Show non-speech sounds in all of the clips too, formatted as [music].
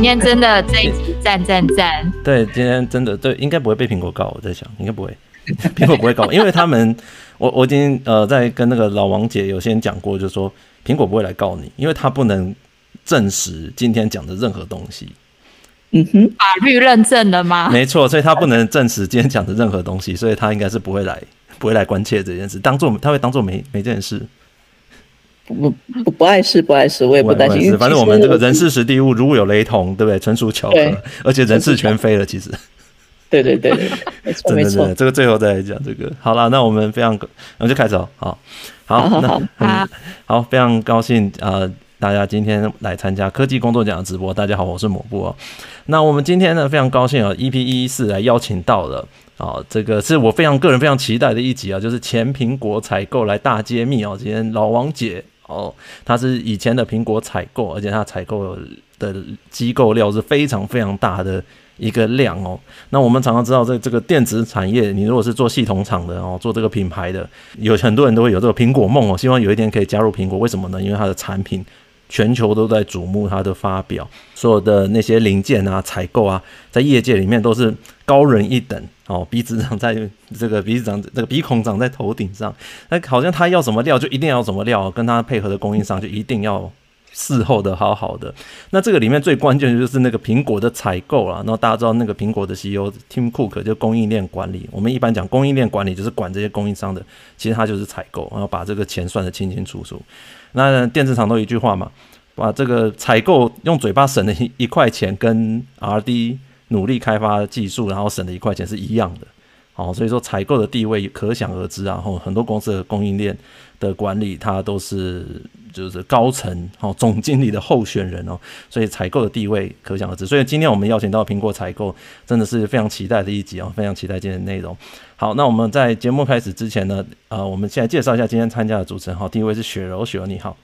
今天真的这一集赞赞赞。对，今天真的对，应该不会被苹果告。我在想，应该不会，[laughs] 苹果不会告，因为他们，我我已经呃在跟那个老王姐有先讲过，就是说苹果不会来告你，因为他不能证实今天讲的任何东西。嗯哼，法律认证了吗？没错，所以他不能证实今天讲的任何东西，所以他应该是不会来，不会来关切这件事，当做他会当做没没这件事。不不不碍事，不碍事，我也不担心。反正我们这个人事实地物如果有雷同，对不对？纯属巧合，而且人事全非了，其实。[laughs] 对对对，没错 [laughs] 没错。这个最后再来讲这个。好了，那我们非常，我们就开始哦。好，好，好，好，好，好，非常高兴啊。呃大家今天来参加科技工作奖的直播，大家好，我是抹布哦。那我们今天呢，非常高兴啊，EP 一四来邀请到了啊，这个是我非常个人非常期待的一集啊，就是前苹果采购来大揭秘哦。今天老王姐哦，它是以前的苹果采购，而且它采购的机构料是非常非常大的一个量哦。那我们常常知道，在这个电子产业，你如果是做系统厂的哦，做这个品牌的，有很多人都会有这个苹果梦哦，希望有一天可以加入苹果。为什么呢？因为它的产品。全球都在瞩目它的发表，所有的那些零件啊、采购啊，在业界里面都是高人一等哦，鼻子长在这个鼻子长这个鼻孔长在头顶上，那好像他要什么料就一定要什么料，跟他配合的供应商就一定要伺候的好好的。那这个里面最关键的就是那个苹果的采购啊，然后大家知道那个苹果的 CEO Tim Cook 就供应链管理，我们一般讲供应链管理就是管这些供应商的，其实他就是采购，然后把这个钱算得清清楚楚。那电子厂都一句话嘛，把这个采购用嘴巴省的一一块钱，跟 R&D 努力开发技术，然后省的一块钱是一样的。哦，所以说采购的地位可想而知啊。然后很多公司的供应链的管理，它都是就是高层哦，总经理的候选人哦，所以采购的地位可想而知。所以今天我们邀请到苹果采购，真的是非常期待的一集哦，非常期待今天的内容。好，那我们在节目开始之前呢，呃，我们现在介绍一下今天参加的主持人。好，第一位是雪柔，雪柔你好。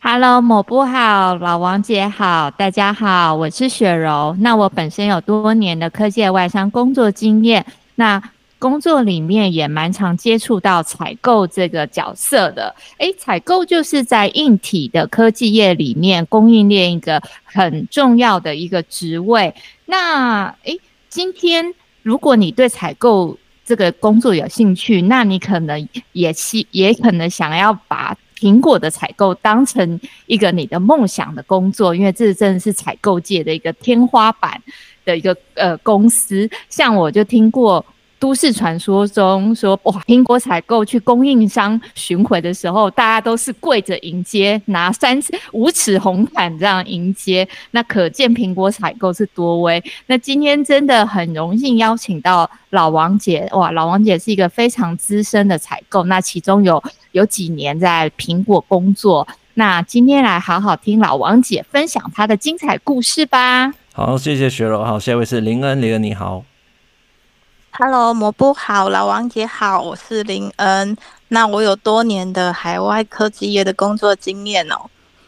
Hello，抹布好，老王姐好，大家好，我是雪柔。那我本身有多年的科技外商工作经验，那工作里面也蛮常接触到采购这个角色的。诶，采购就是在硬体的科技业里面供应链一个很重要的一个职位。那诶，今天。如果你对采购这个工作有兴趣，那你可能也希也可能想要把苹果的采购当成一个你的梦想的工作，因为这真的是采购界的一个天花板的一个呃公司。像我就听过。都市传说中说，哇，苹果采购去供应商巡回的时候，大家都是跪着迎接，拿三五尺红毯这样迎接，那可见苹果采购是多威。那今天真的很荣幸邀请到老王姐，哇，老王姐是一个非常资深的采购，那其中有有几年在苹果工作。那今天来好好听老王姐分享她的精彩故事吧。好，谢谢雪柔。好，下一位是林恩，林恩你好。Hello，抹布好，老王姐好，我是林恩。那我有多年的海外科技业的工作经验哦。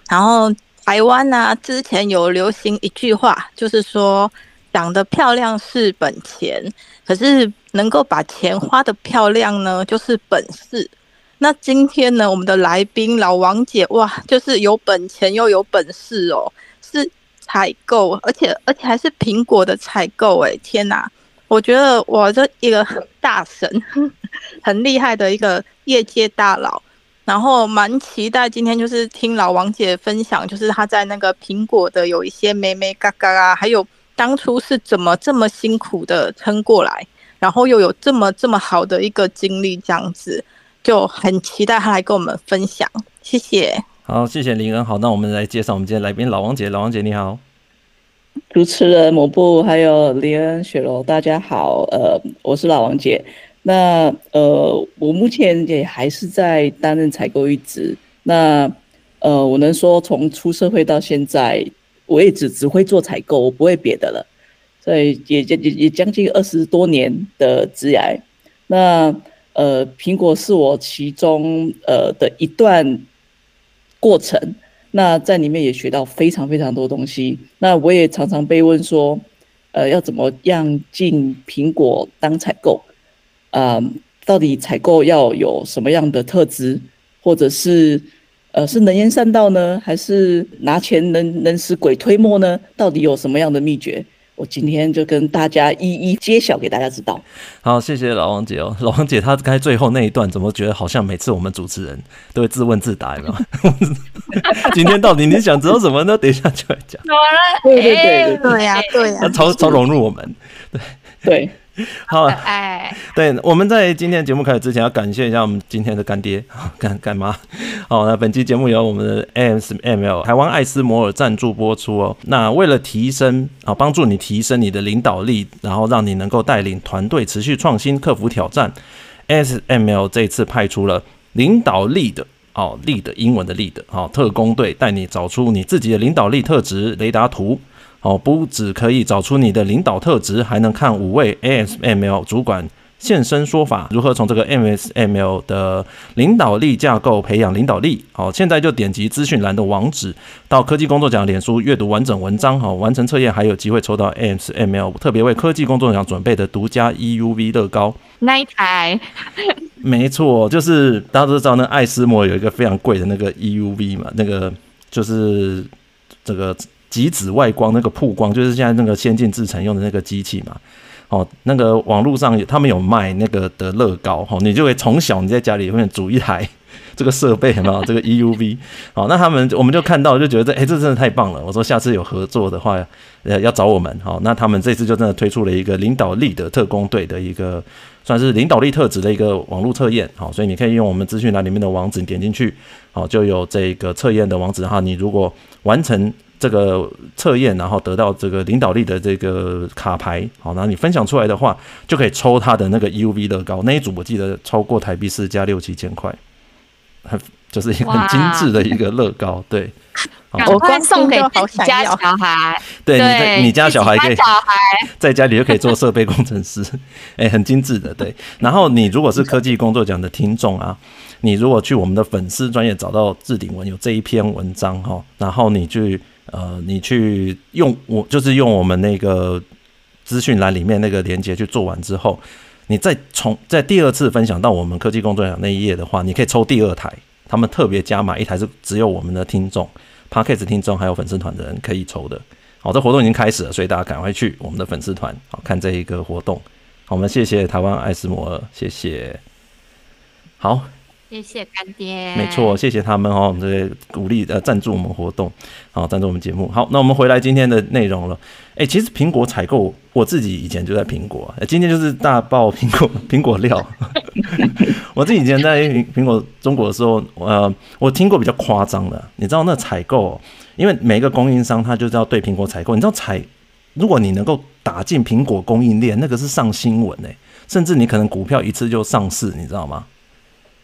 然后台湾呢、之前有流行一句话，就是说长得漂亮是本钱，可是能够把钱花得漂亮呢，就是本事。那今天呢，我们的来宾老王姐哇，就是有本钱又有本事哦，是采购，而且而且还是苹果的采购，哎，天哪！我觉得我这一个很大神，[laughs] 很厉害的一个业界大佬，然后蛮期待今天就是听老王姐分享，就是她在那个苹果的有一些眉眉角角啊，还有当初是怎么这么辛苦的撑过来，然后又有这么这么好的一个经历，这样子就很期待她来跟我们分享。谢谢。好，谢谢林恩。好，那我们来介绍我们今天来宾老王姐。老王姐你好。主持人抹布还有林恩雪柔，大家好，呃，我是老王姐。那呃，我目前也还是在担任采购一职。那呃，我能说从出社会到现在，我也只只会做采购，我不会别的了。所以也也也也将近二十多年的职涯。那呃，苹果是我其中呃的一段过程。那在里面也学到非常非常多东西。那我也常常被问说，呃，要怎么样进苹果当采购？啊、呃，到底采购要有什么样的特质，或者是呃，是能言善道呢，还是拿钱能能使鬼推磨呢？到底有什么样的秘诀？我今天就跟大家一一揭晓给大家知道。好，谢谢老王姐哦。[laughs] 老王姐她刚才最后那一段，怎么觉得好像每次我们主持人都会自问自答，有没有？[laughs] 今天到底你想知道什么呢？等一下就来讲。怎么了？对对对对呀对呀，超超融入我们，对对。[laughs] 好，哎，对，我们在今天节目开始之前，要感谢一下我们今天的干爹 [laughs] 干干妈。好，那本期节目由我们的 ASML 台湾艾斯摩尔赞助播出哦。那为了提升啊，帮助你提升你的领导力，然后让你能够带领团队持续创新、克服挑战，ASML 这一次派出了领导力的哦，力的英文的力的哦，特工队带你找出你自己的领导力特质雷达图。哦，不只可以找出你的领导特质，还能看五位 ASML 主管现身说法，如何从这个 ASML 的领导力架构培养领导力。好，现在就点击资讯栏的网址，到科技工作奖脸书阅读完整文章。好，完成测验还有机会抽到 ASML 特别为科技工作奖准备的独家 EUV 乐高。那一台？没错，就是大家都知道那艾斯摩有一个非常贵的那个 EUV 嘛，那个就是这个。极紫外光那个曝光，就是现在那个先进制程用的那个机器嘛。哦，那个网络上有他们有卖那个的乐高，哦，你就会从小你在家里面组一台这个设备，有没有这个 EUV？好，那他们我们就看到就觉得，哎，这真的太棒了。我说下次有合作的话，呃，要找我们。好，那他们这次就真的推出了一个领导力的特工队的一个算是领导力特质的一个网络测验。好，所以你可以用我们资讯栏里面的网址点进去，好，就有这个测验的网址哈。你如果完成。这个测验，然后得到这个领导力的这个卡牌，好，然后你分享出来的话，就可以抽他的那个 EUV 乐高，那一组我记得超过台币市价六七千块，很 [laughs] 就是一个很精致的一个乐高，对，我快送给你家小孩，对，你你家小孩可以 [laughs] 在家里就可以做设备工程师，哎，[laughs] 很精致的，对。然后你如果是科技工作奖的听众啊，你如果去我们的粉丝专业找到置顶文有这一篇文章哈，然后你去。呃，你去用我就是用我们那个资讯栏里面那个连接去做完之后，你再从在第二次分享到我们科技工作奖那一页的话，你可以抽第二台，他们特别加码一台是只有我们的听众，Podcast 听众还有粉丝团的人可以抽的。好，这活动已经开始了，所以大家赶快去我们的粉丝团好看这一个活动。好，我们谢谢台湾艾斯摩尔，谢谢。好。谢谢干爹，没错，谢谢他们哦，这些鼓励呃赞助我们活动，好赞助我们节目。好，那我们回来今天的内容了。哎，其实苹果采购，我自己以前就在苹果，今天就是大爆苹果 [laughs] 苹果料。[laughs] 我自己以前在苹果中国的时候，呃，我听过比较夸张的，你知道那采购，因为每一个供应商他就是要对苹果采购，你知道采，如果你能够打进苹果供应链，那个是上新闻哎，甚至你可能股票一次就上市，你知道吗？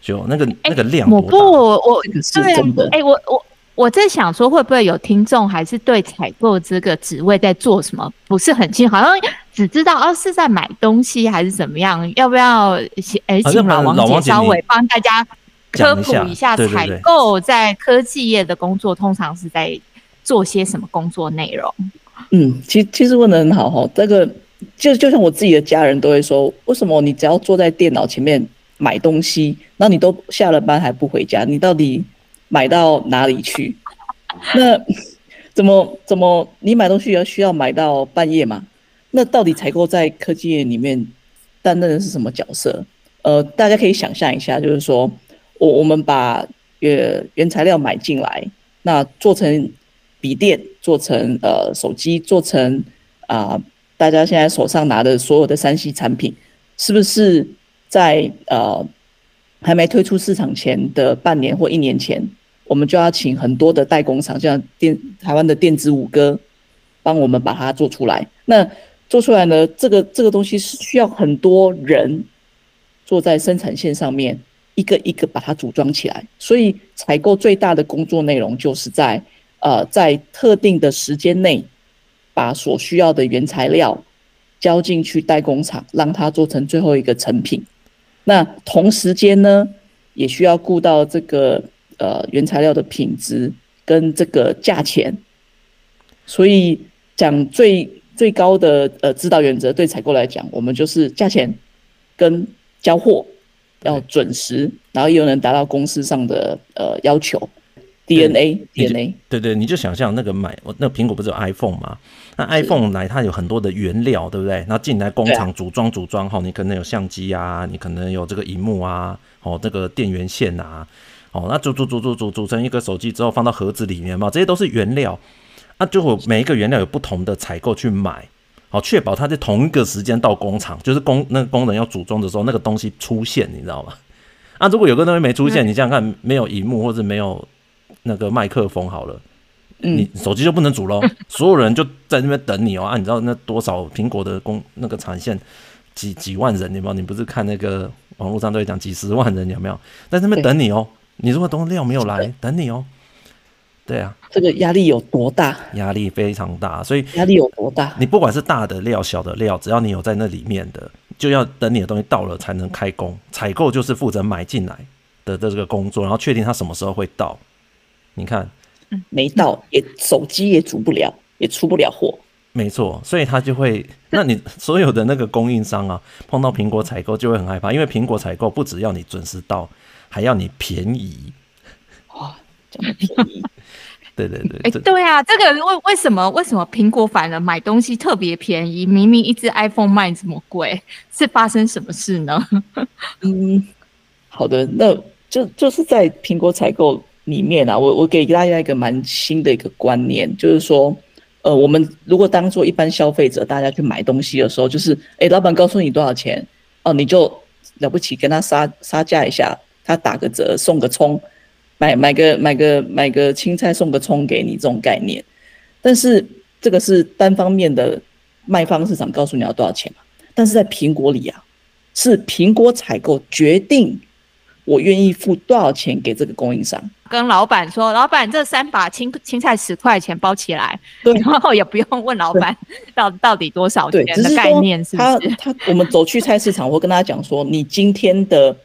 就那个那个量，我不，我我对，哎，我我我在想说，会不会有听众还是对采购这个职位在做什么不是很清楚，好像只知道哦是在买东西还是怎么样？要不要请哎请老王姐稍微帮大家科普一下，采购在科技业的工作通常是在做些什么工作内容？嗯，其其实问的很好哈，这个就就像我自己的家人都会说，为什么你只要坐在电脑前面？买东西，那你都下了班还不回家，你到底买到哪里去？那怎么怎么你买东西要需要买到半夜吗？那到底采购在科技业里面担任的是什么角色？呃，大家可以想象一下，就是说我我们把呃原材料买进来，那做成笔电，做成呃手机，做成啊、大家现在手上拿的所有的三 C 产品，是不是？在呃还没推出市场前的半年或一年前，我们就要请很多的代工厂，像电台湾的电子五哥，帮我们把它做出来。那做出来呢，这个这个东西是需要很多人坐在生产线上面，一个一个把它组装起来。所以采购最大的工作内容，就是在呃在特定的时间内，把所需要的原材料交进去代工厂，让它做成最后一个成品。那同时间呢，也需要顾到这个呃原材料的品质跟这个价钱，所以讲最最高的呃指导原则，对采购来讲，我们就是价钱跟交货要准时，然后又能达到公司上的呃要求。DNA DNA，对对，你就想象那个买我那苹果不是有 iPhone 吗？那 iPhone 来它有很多的原料，对不对？那进来工厂组装组装哈，你可能有相机啊，你可能有这个荧幕啊，哦，这个电源线啊，哦，那组组组组组组成一个手机之后放到盒子里面嘛，这些都是原料。那就会每一个原料有不同的采购去买，好确保它在同一个时间到工厂，就是工那个工人要组装的时候，那个东西出现，你知道吗？啊，如果有个东西没出现，你想想看，没有荧幕或者没有。那个麦克风好了，你手机就不能煮喽。[laughs] 所有人就在那边等你哦啊！你知道那多少苹果的工那个产线几几万人，你有没有？你不是看那个网络上都会讲几十万人有没有？在那边等你哦。你如果东西料没有来，等你哦。对啊，这个压力有多大？压力非常大，所以压力有多大？你不管是大的料、小的料，只要你有在那里面的，就要等你的东西到了才能开工。采购就是负责买进来的的这个工作，然后确定它什么时候会到。你看，没到也手机也组不了，也出不了货。没错，所以他就会，那你所有的那个供应商啊，碰到苹果采购就会很害怕，因为苹果采购不只要你准时到，还要你便宜。哇，这么便宜？[laughs] 对对对，哎、欸，对啊，这个为为什么为什么苹果反而买东西特别便宜？明明一只 iPhone 卖这么贵，是发生什么事呢？[laughs] 嗯，好的，那就就是在苹果采购。里面啊，我我给大家一个蛮新的一个观念，就是说，呃，我们如果当做一般消费者，大家去买东西的时候，就是，哎，老板告诉你多少钱，哦，你就了不起跟他杀杀价一下，他打个折送个葱，买买个买个买个青菜送个葱给你这种概念，但是这个是单方面的卖方市场告诉你要多少钱嘛，但是在苹果里啊，是苹果采购决定。我愿意付多少钱给这个供应商？跟老板说，老板这三把青青菜十块钱包起来，对，[laughs] 然后也不用问老板到到底多少钱的概念是不是？他他我们走去菜市场，我跟他讲说，你今天的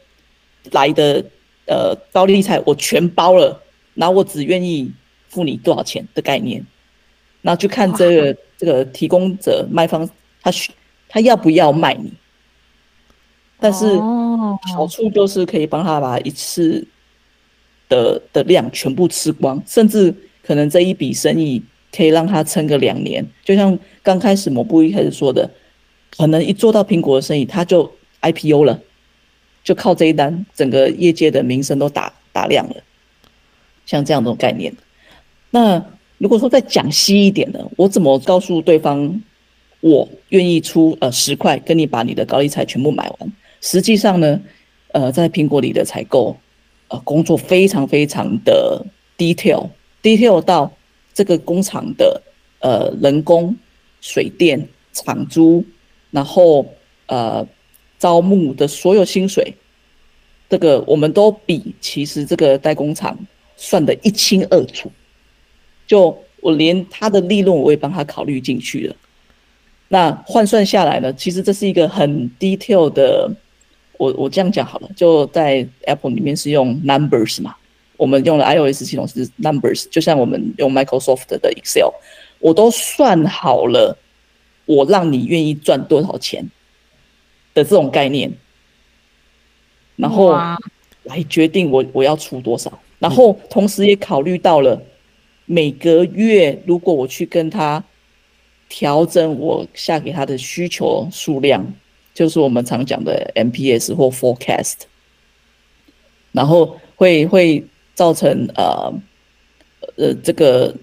来的呃高丽菜我全包了，然后我只愿意付你多少钱的概念，然后就看这个这个提供者卖方他需他要不要卖你。但是好处就是可以帮他把一次的的量全部吃光，甚至可能这一笔生意可以让他撑个两年。就像刚开始某部一开始说的，可能一做到苹果的生意，他就 IPO 了，就靠这一单，整个业界的名声都打打亮了。像这样的概念，那如果说再讲细一点的，我怎么告诉对方，我愿意出呃十块，跟你把你的高利彩全部买完？实际上呢，呃，在苹果里的采购，工作非常非常的 detail，detail 到这个工厂的呃人工、水电、厂租，然后呃招募的所有薪水，这个我们都比其实这个代工厂算得一清二楚。就我连他的利润我也帮他考虑进去了。那换算下来呢，其实这是一个很 detail 的。我我这样讲好了，就在 Apple 里面是用 Numbers 嘛，我们用的 iOS 系统是 Numbers，就像我们用 Microsoft 的 Excel，我都算好了，我让你愿意赚多少钱的这种概念，然后来决定我我要出多少，然后同时也考虑到了每个月如果我去跟他调整我下给他的需求数量。就是我们常讲的 MPS 或 Forecast，然后会会造成呃呃这个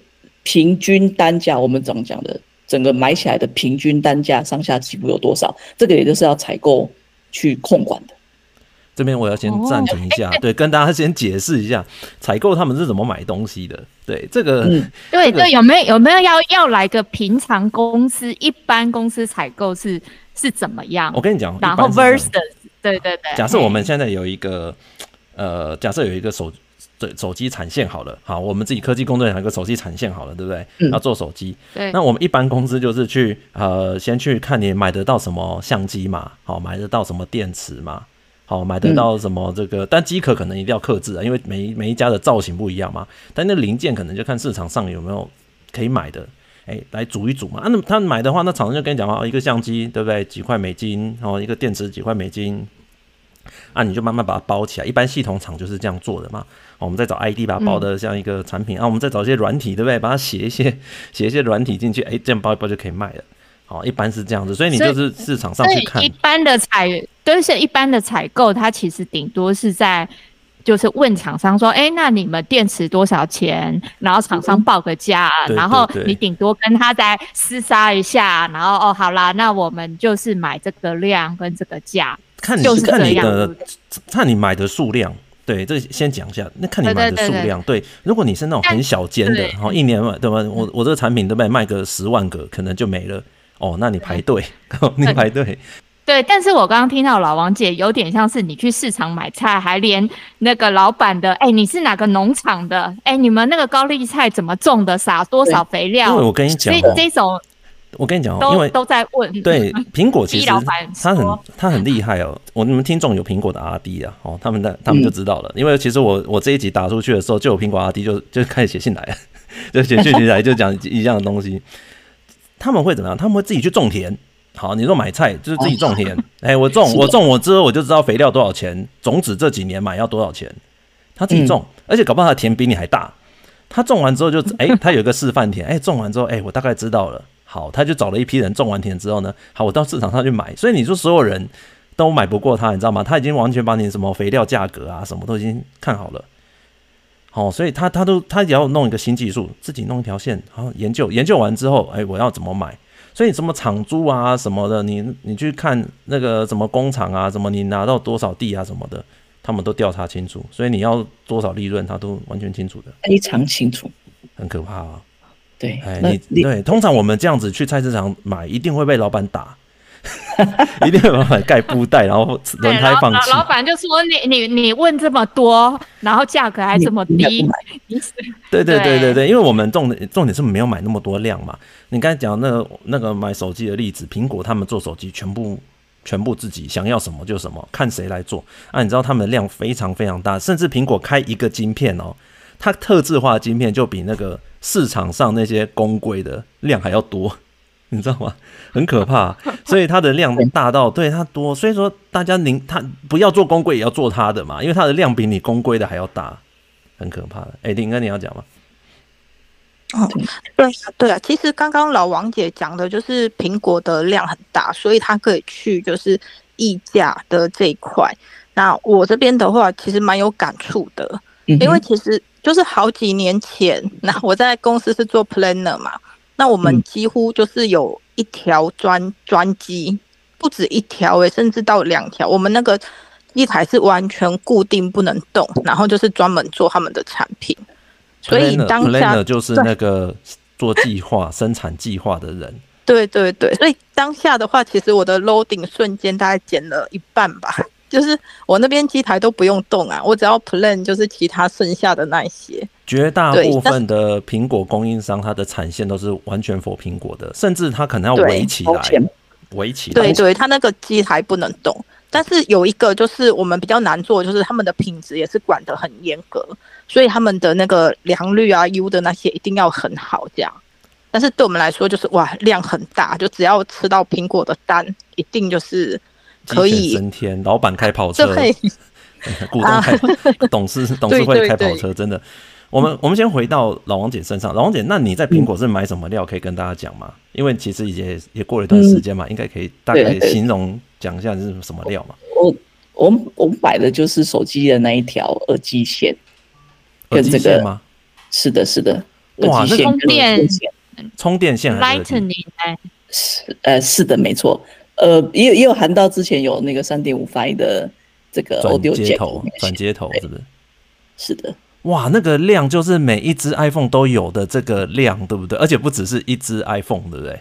平均单价，我们怎么讲的？整个买起来的平均单价上下起伏有多少？这个也就是要采购去控管的。这边我要先暂停一下，[laughs] 对，跟大家先解释一下采购他们是怎么买东西的。对，这个，嗯、对对，有没有有没有要要来个平常公司一般公司采购是？是怎么样？我跟你讲，然后 versus 对对对。假设我们现在有一个，呃，假设有一个手对手机产线好了，好，我们自己科技工作有一个手机产线好了，对不对？嗯、要做手机，对。那我们一般公司就是去呃，先去看你买得到什么相机嘛，好，买得到什么电池嘛，好，买得到什么这个，嗯、但机壳可能一定要克制啊，因为每每一家的造型不一样嘛。但那零件可能就看市场上有没有可以买的。来组一组嘛。啊，那他买的话，那厂商就跟你讲哦，一个相机对不对？几块美金哦，一个电池几块美金。啊，你就慢慢把它包起来。一般系统厂就是这样做的嘛。哦我们再找 ID 把它包的这样一个产品、嗯、啊，我们再找一些软体，对不对？把它写一些写一些软体进去，哎，这样包一包就可以卖了。好，一般是这样子，所以你就是市场上去看。一般的采，就是一般的采购，它其实顶多是在。就是问厂商说，哎、欸，那你们电池多少钱？然后厂商报个价，嗯、然后你顶多跟他再厮杀一下，然后哦，好啦，那我们就是买这个量跟这个价，看你是看你的，看你买的数量。对，这先讲一下，那看你买的数量。对，对，对，对，如果你是那种很小间的，然后一年嘛对吧？我我这个产品对不对？卖个十万个，可能就没了。哦，那你排队，[laughs] 你排队。对，但是我刚刚听到老王姐有点像是你去市场买菜，还连那个老板的，哎，你是哪个农场的？哎，你们那个高丽菜怎么种的？撒多少肥料？因为我跟你讲，这这种，我跟你讲，都因为都在问。对，[laughs] 苹果其实他很他很厉害哦。我你们听众有苹果的 RD 啊，哦，他们的他们就知道了。嗯、因为其实我我这一集打出去的时候，就有苹果 RD 就就开始写信来，[laughs] 就写信来就讲一样的东西。他们会怎么样？他们会自己去种田。好，你说买菜就是自己种田，哎、哦。[laughs] 欸，我种我种我之后我就知道肥料多少钱，种子这几年买要多少钱，他自己种，嗯、而且搞不好他的田比你还大，他种完之后就哎、欸，他有一个示范田，哎、欸，种完之后哎、欸，我大概知道了，好，他就找了一批人种完田之后呢，好，我到市场上去买，所以你说所有人都买不过他，你知道吗？他已经完全把你什么肥料价格啊什么都已经看好了，好，所以他他都他也要弄一个新技术，自己弄一条线，然后，研究研究完之后，哎、欸，我要怎么买？所以什么厂租啊什么的，你你去看那个什么工厂啊，什么你拿到多少地啊什么的，他们都调查清楚。所以你要多少利润，他都完全清楚的，非常清楚，很可怕啊。对，哎，你对，通常我们这样子去菜市场买，一定会被老板打。[laughs] 一定要把它盖布袋，然后轮胎放气。老板就说你：“你你你问这么多，然后价格还这么低。[laughs] ”对对对对对，因为我们重点重点是没有买那么多量嘛。你刚才讲那个那个买手机的例子，苹果他们做手机全部全部自己想要什么就什么，看谁来做啊？你知道他们的量非常非常大，甚至苹果开一个晶片哦，它特制化的晶片就比那个市场上那些公规的量还要多。[laughs] 你知道吗？很可怕，所以它的量大到对它多，所以说大家您它不要做公规也要做它的嘛，因为它的量比你公规的还要大，很可怕的。哎，林哥你要讲吗？哦，对对啊，其实刚刚老王姐讲的就是苹果的量很大，所以它可以去就是溢价的这一块。那我这边的话，其实蛮有感触的，因为其实就是好几年前，那我在公司是做 planner 嘛。那我们几乎就是有一条专专机，不止一条诶，甚至到两条。我们那个一台是完全固定不能动，然后就是专门做他们的产品。所以当下就是那个做计划、生产计划的人。对对对，所以当下的话，其实我的 loading 瞬间大概减了一半吧。就是我那边机台都不用动啊，我只要 plan 就是其他剩下的那些。绝大部分的苹果供应商，它的产线都是完全 for 苹果的，甚至它可能要围起来，围起来。对对，它那个机台不能动。但是有一个就是我们比较难做，就是他们的品质也是管得很严格，所以他们的那个良率啊、U 的那些一定要很好这样。但是对我们来说，就是哇量很大，就只要吃到苹果的单，一定就是。可以升天，老板开跑车，[laughs] 股东开董事 [laughs] 董事会开跑车，真的。我们我们先回到老王姐身上，老王姐，那你在苹果是买什么料？可以跟大家讲吗？因为其实也也过了一段时间嘛，应该可以大概形容讲一下是什么料嘛。我我我买的就是手机的那一条耳机线，跟这个吗？是的，是的，哇，那充电充电线，Lightning，是呃是的，没错。呃，也有也有含到之前有那个三点五 i 的这个 audio 接头，转接头是不是？是的，哇，那个量就是每一只 iPhone 都有的这个量，对不对？而且不只是一只 iPhone，对不对？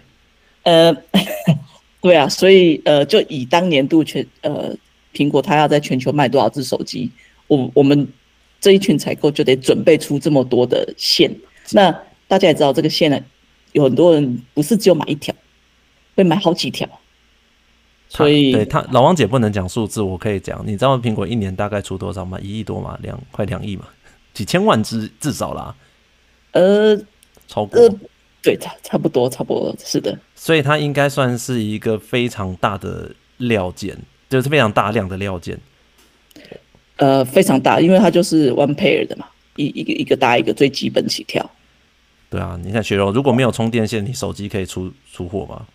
呃，[laughs] 对啊，所以呃，就以当年度全呃苹果它要在全球卖多少只手机，我我们这一群采购就得准备出这么多的线。那大家也知道，这个线呢，有很多人不是只有买一条，会买好几条。所以，对他老王姐不能讲数字，我可以讲。你知道苹果一年大概出多少吗？一亿多嘛，两快两亿嘛，几千万只至少啦。呃，超过，呃、对，差差不多，差不多是的。所以它应该算是一个非常大的料件，就是非常大量的料件。呃，非常大，因为它就是 one pair 的嘛，一一个一个搭一个最基本起跳。对啊，你看雪柔，如果没有充电线，你手机可以出出货吗？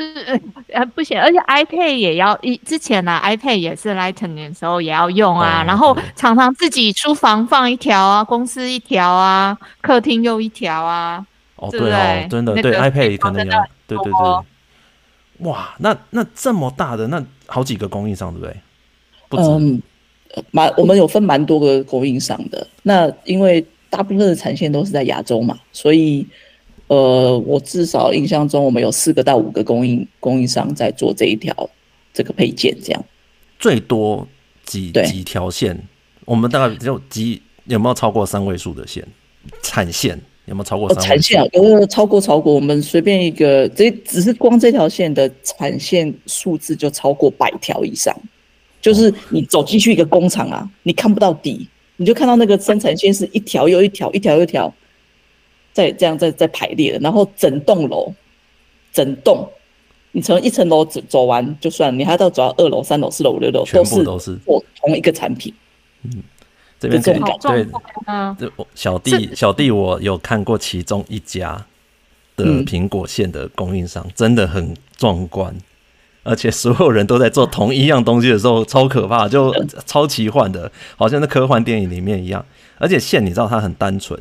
是呃不行，而且 iPad 也要一之前呢、啊、，iPad 也是 Lightning 的时候也要用啊，哦、然后常常自己书房放一条啊，公司一条啊，客厅又一条啊。哦，对哦，真的，对 iPad 可能要，对对对。哇，那那这么大的那好几个供应商，对不对？不止。嗯，蛮我们有分蛮多个供应商的。那因为大部分的产线都是在亚洲嘛，所以。呃，我至少印象中，我们有四个到五个供应供应商在做这一条这个配件，这样最多几几条线？我们大概只有几有没有超过三位数的线？产线有没有超过三位？产线有没有超过超过？我们随便一个，这只是光这条线的产线数字就超过百条以上。就是你走进去一个工厂啊，你看不到底，你就看到那个生产线是一条又一条，一条又一条。在这样在在排列的，然后整栋楼，整栋，你从一层楼走走完就算，你还要走到二楼、三楼、四楼、五六楼，全部都是做同一个产品。嗯，这边可以对，这小弟小弟我有看过其中一家的苹果线的供应商，真的很壮观，而且所有人都在做同一样东西的时候，超可怕，就超奇幻的，好像在科幻电影里面一样。而且线你知道它很单纯。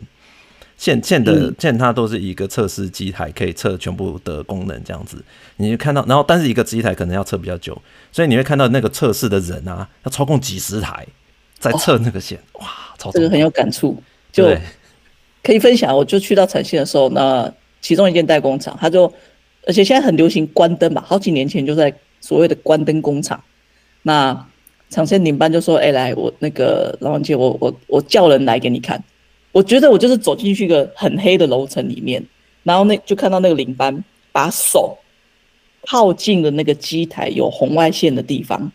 线线的线，它都是一个测试机台，可以测全部的功能这样子。你就看到，然后但是一个机台可能要测比较久，所以你会看到那个测试的人啊，要操控几十台在测那个线，哦、哇，超这个很有感触，就可以分享。我就去到产线的时候，那其中一件代工厂，他就而且现在很流行关灯吧，好几年前就在所谓的关灯工厂。那产线领班就说：“哎、欸，来，我那个老王姐，我我我叫人来给你看。”我觉得我就是走进去一个很黑的楼层里面，然后那就看到那个领班把手靠近了那个机台有红外线的地方，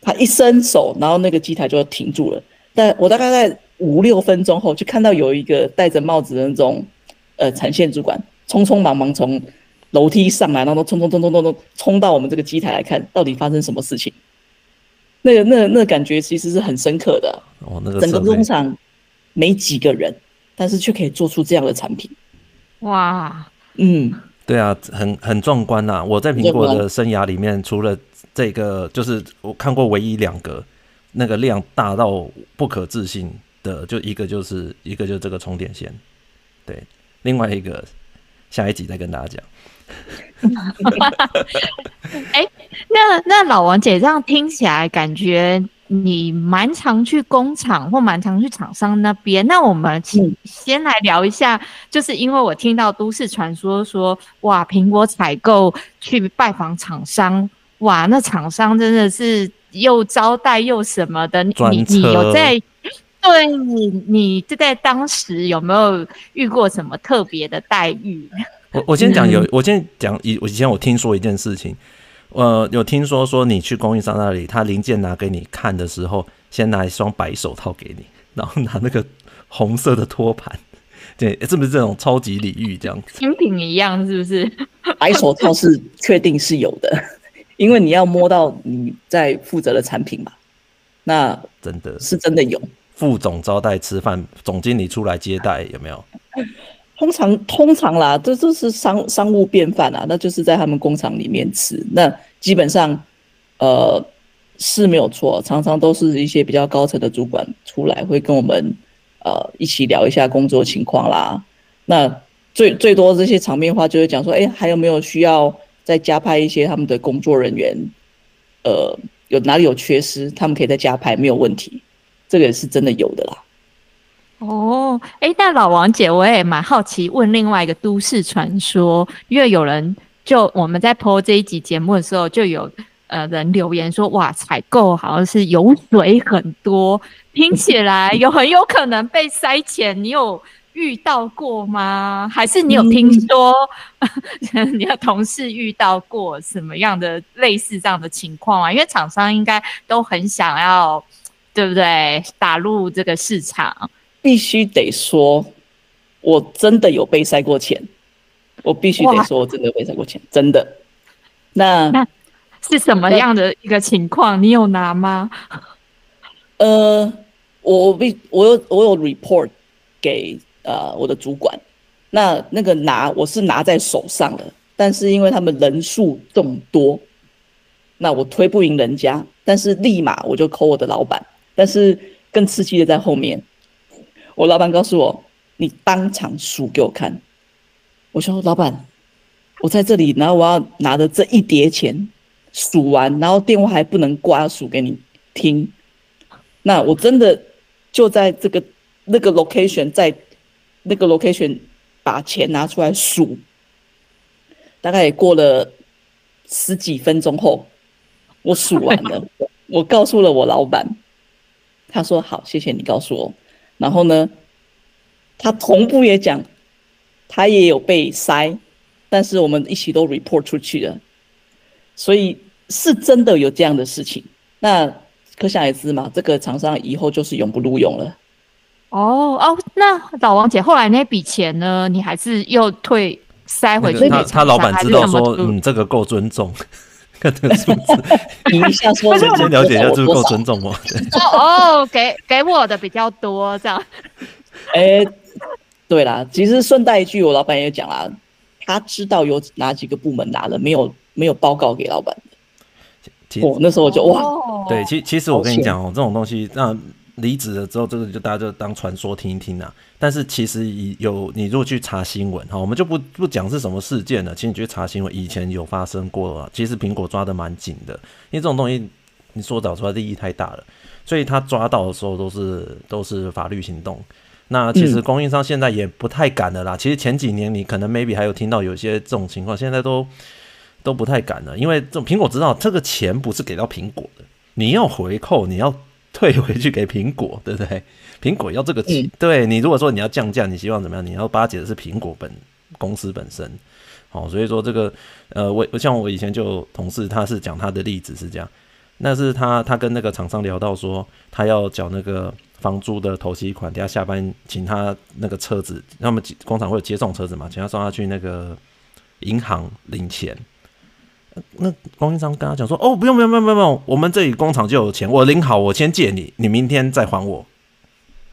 他一伸手，然后那个机台就停住了。但我大概在五六分钟后，就看到有一个戴着帽子的那种呃产线主管，匆匆忙忙从楼梯上来，然后冲冲冲冲冲冲冲到我们这个机台来看，到底发生什么事情。那个那个那个感觉其实是很深刻的。哦，那个整个工厂。没几个人，但是却可以做出这样的产品，哇！嗯，对啊，很很壮观呐！我在苹果的生涯里面，除了这个，就是我看过唯一两个那个量大到不可置信的，就一个就是一个就是这个充电线，对，另外一个下一集再跟大家讲。[laughs] 哎、欸，那那老王姐这样听起来感觉。你蛮常去工厂或蛮常去厂商那边，那我们请先来聊一下，就是因为我听到都市传说说，哇，苹果采购去拜访厂商，哇，那厂商真的是又招待又什么的，你你有在？对你你就在当时有没有遇过什么特别的待遇？[laughs] 我我先讲有，我先讲以我以前我听说一件事情。呃，有听说说你去供应商那里，他零件拿给你看的时候，先拿一双白手套给你，[laughs] 然后拿那个红色的托盘，[laughs] 对，是不是这种超级礼遇这样子？精品一样是不是？[laughs] 白手套是确定是有的，因为你要摸到你在负责的产品嘛。那真的是真的有副总招待吃饭，总经理出来接待有没有？通常通常啦，这都是商商务便饭啊，那就是在他们工厂里面吃。那基本上，呃，是没有错，常常都是一些比较高层的主管出来，会跟我们呃一起聊一下工作情况啦。那最最多这些场面话就会讲说，哎，还有没有需要再加派一些他们的工作人员？呃，有哪里有缺失，他们可以再加派，没有问题。这个也是真的有的啦。哦，哎，那老王姐，我也蛮好奇，问另外一个都市传说，因为有人就我们在播这一集节目的时候，就有呃人留言说，哇，采购好像是油水很多，听起来有很有可能被塞钱，你有遇到过吗？[laughs] 还是你有听说、你的同事遇到过什么样的类似这样的情况啊？因为厂商应该都很想要，对不对？打入这个市场。必须得说，我真的有被塞过钱。我必须得说，我真的有被塞过钱，真的。那是什么样的一个情况？你有拿吗？呃，我我我有我有 report 给呃我的主管，那那个拿我是拿在手上的，但是因为他们人数众多，那我推不赢人家，但是立马我就 call 我的老板，但是更刺激的在后面，我老板告诉我，你当场数给我看，我说老板，我在这里，然后我要拿着这一叠钱数完，然后电话还不能挂，数给你听。那我真的就在这个那个 location，在那个 location 把钱拿出来数，大概也过了十几分钟后，我数完了，[laughs] 我告诉了我老板，他说好，谢谢你告诉我。然后呢，他同步也讲，他也有被塞，但是我们一起都 report 出去了，所以是真的有这样的事情。那。可想而知嘛，这个厂商以后就是永不录用了。哦哦，那老王姐后来那笔钱呢？你还是又退塞回去？他他老板知道说，嗯，这个够尊重，看这个数字，[laughs] 你一下说，先先了解一下，是不是够尊重我？[laughs] 哦，给给我的比较多，这样。哎、欸，对啦，其实顺带一句，我老板也讲啦，他知道有哪几个部门拿了，没有没有报告给老板。哦，那时候我就哇，对，其其实我跟你讲哦，这种东西，那离职了之后，这个就大家就当传说听一听啊。但是其实有你如果去查新闻哈，我们就不不讲是什么事件了。其实你去查新闻，以前有发生过。其实苹果抓得蛮紧的，因为这种东西你说找出来利益太大了，所以他抓到的时候都是都是法律行动。那其实供应商现在也不太敢的啦。其实前几年你可能 maybe 还有听到有些这种情况，现在都。都不太敢了，因为这种苹果知道这个钱不是给到苹果的，你要回扣，你要退回去给苹果，对不对？苹果要这个钱，嗯、对你如果说你要降价，你希望怎么样？你要巴结的是苹果本公司本身，好，所以说这个呃，我像我以前就同事，他是讲他的例子是这样，那是他他跟那个厂商聊到说，他要缴那个房租的头期款，等下下班请他那个车子，他们工厂会有接送车子嘛，请他送他去那个银行领钱。那供应商跟他讲说：“哦，不用不用不用不用，我们这里工厂就有钱，我领好，我先借你，你明天再还我，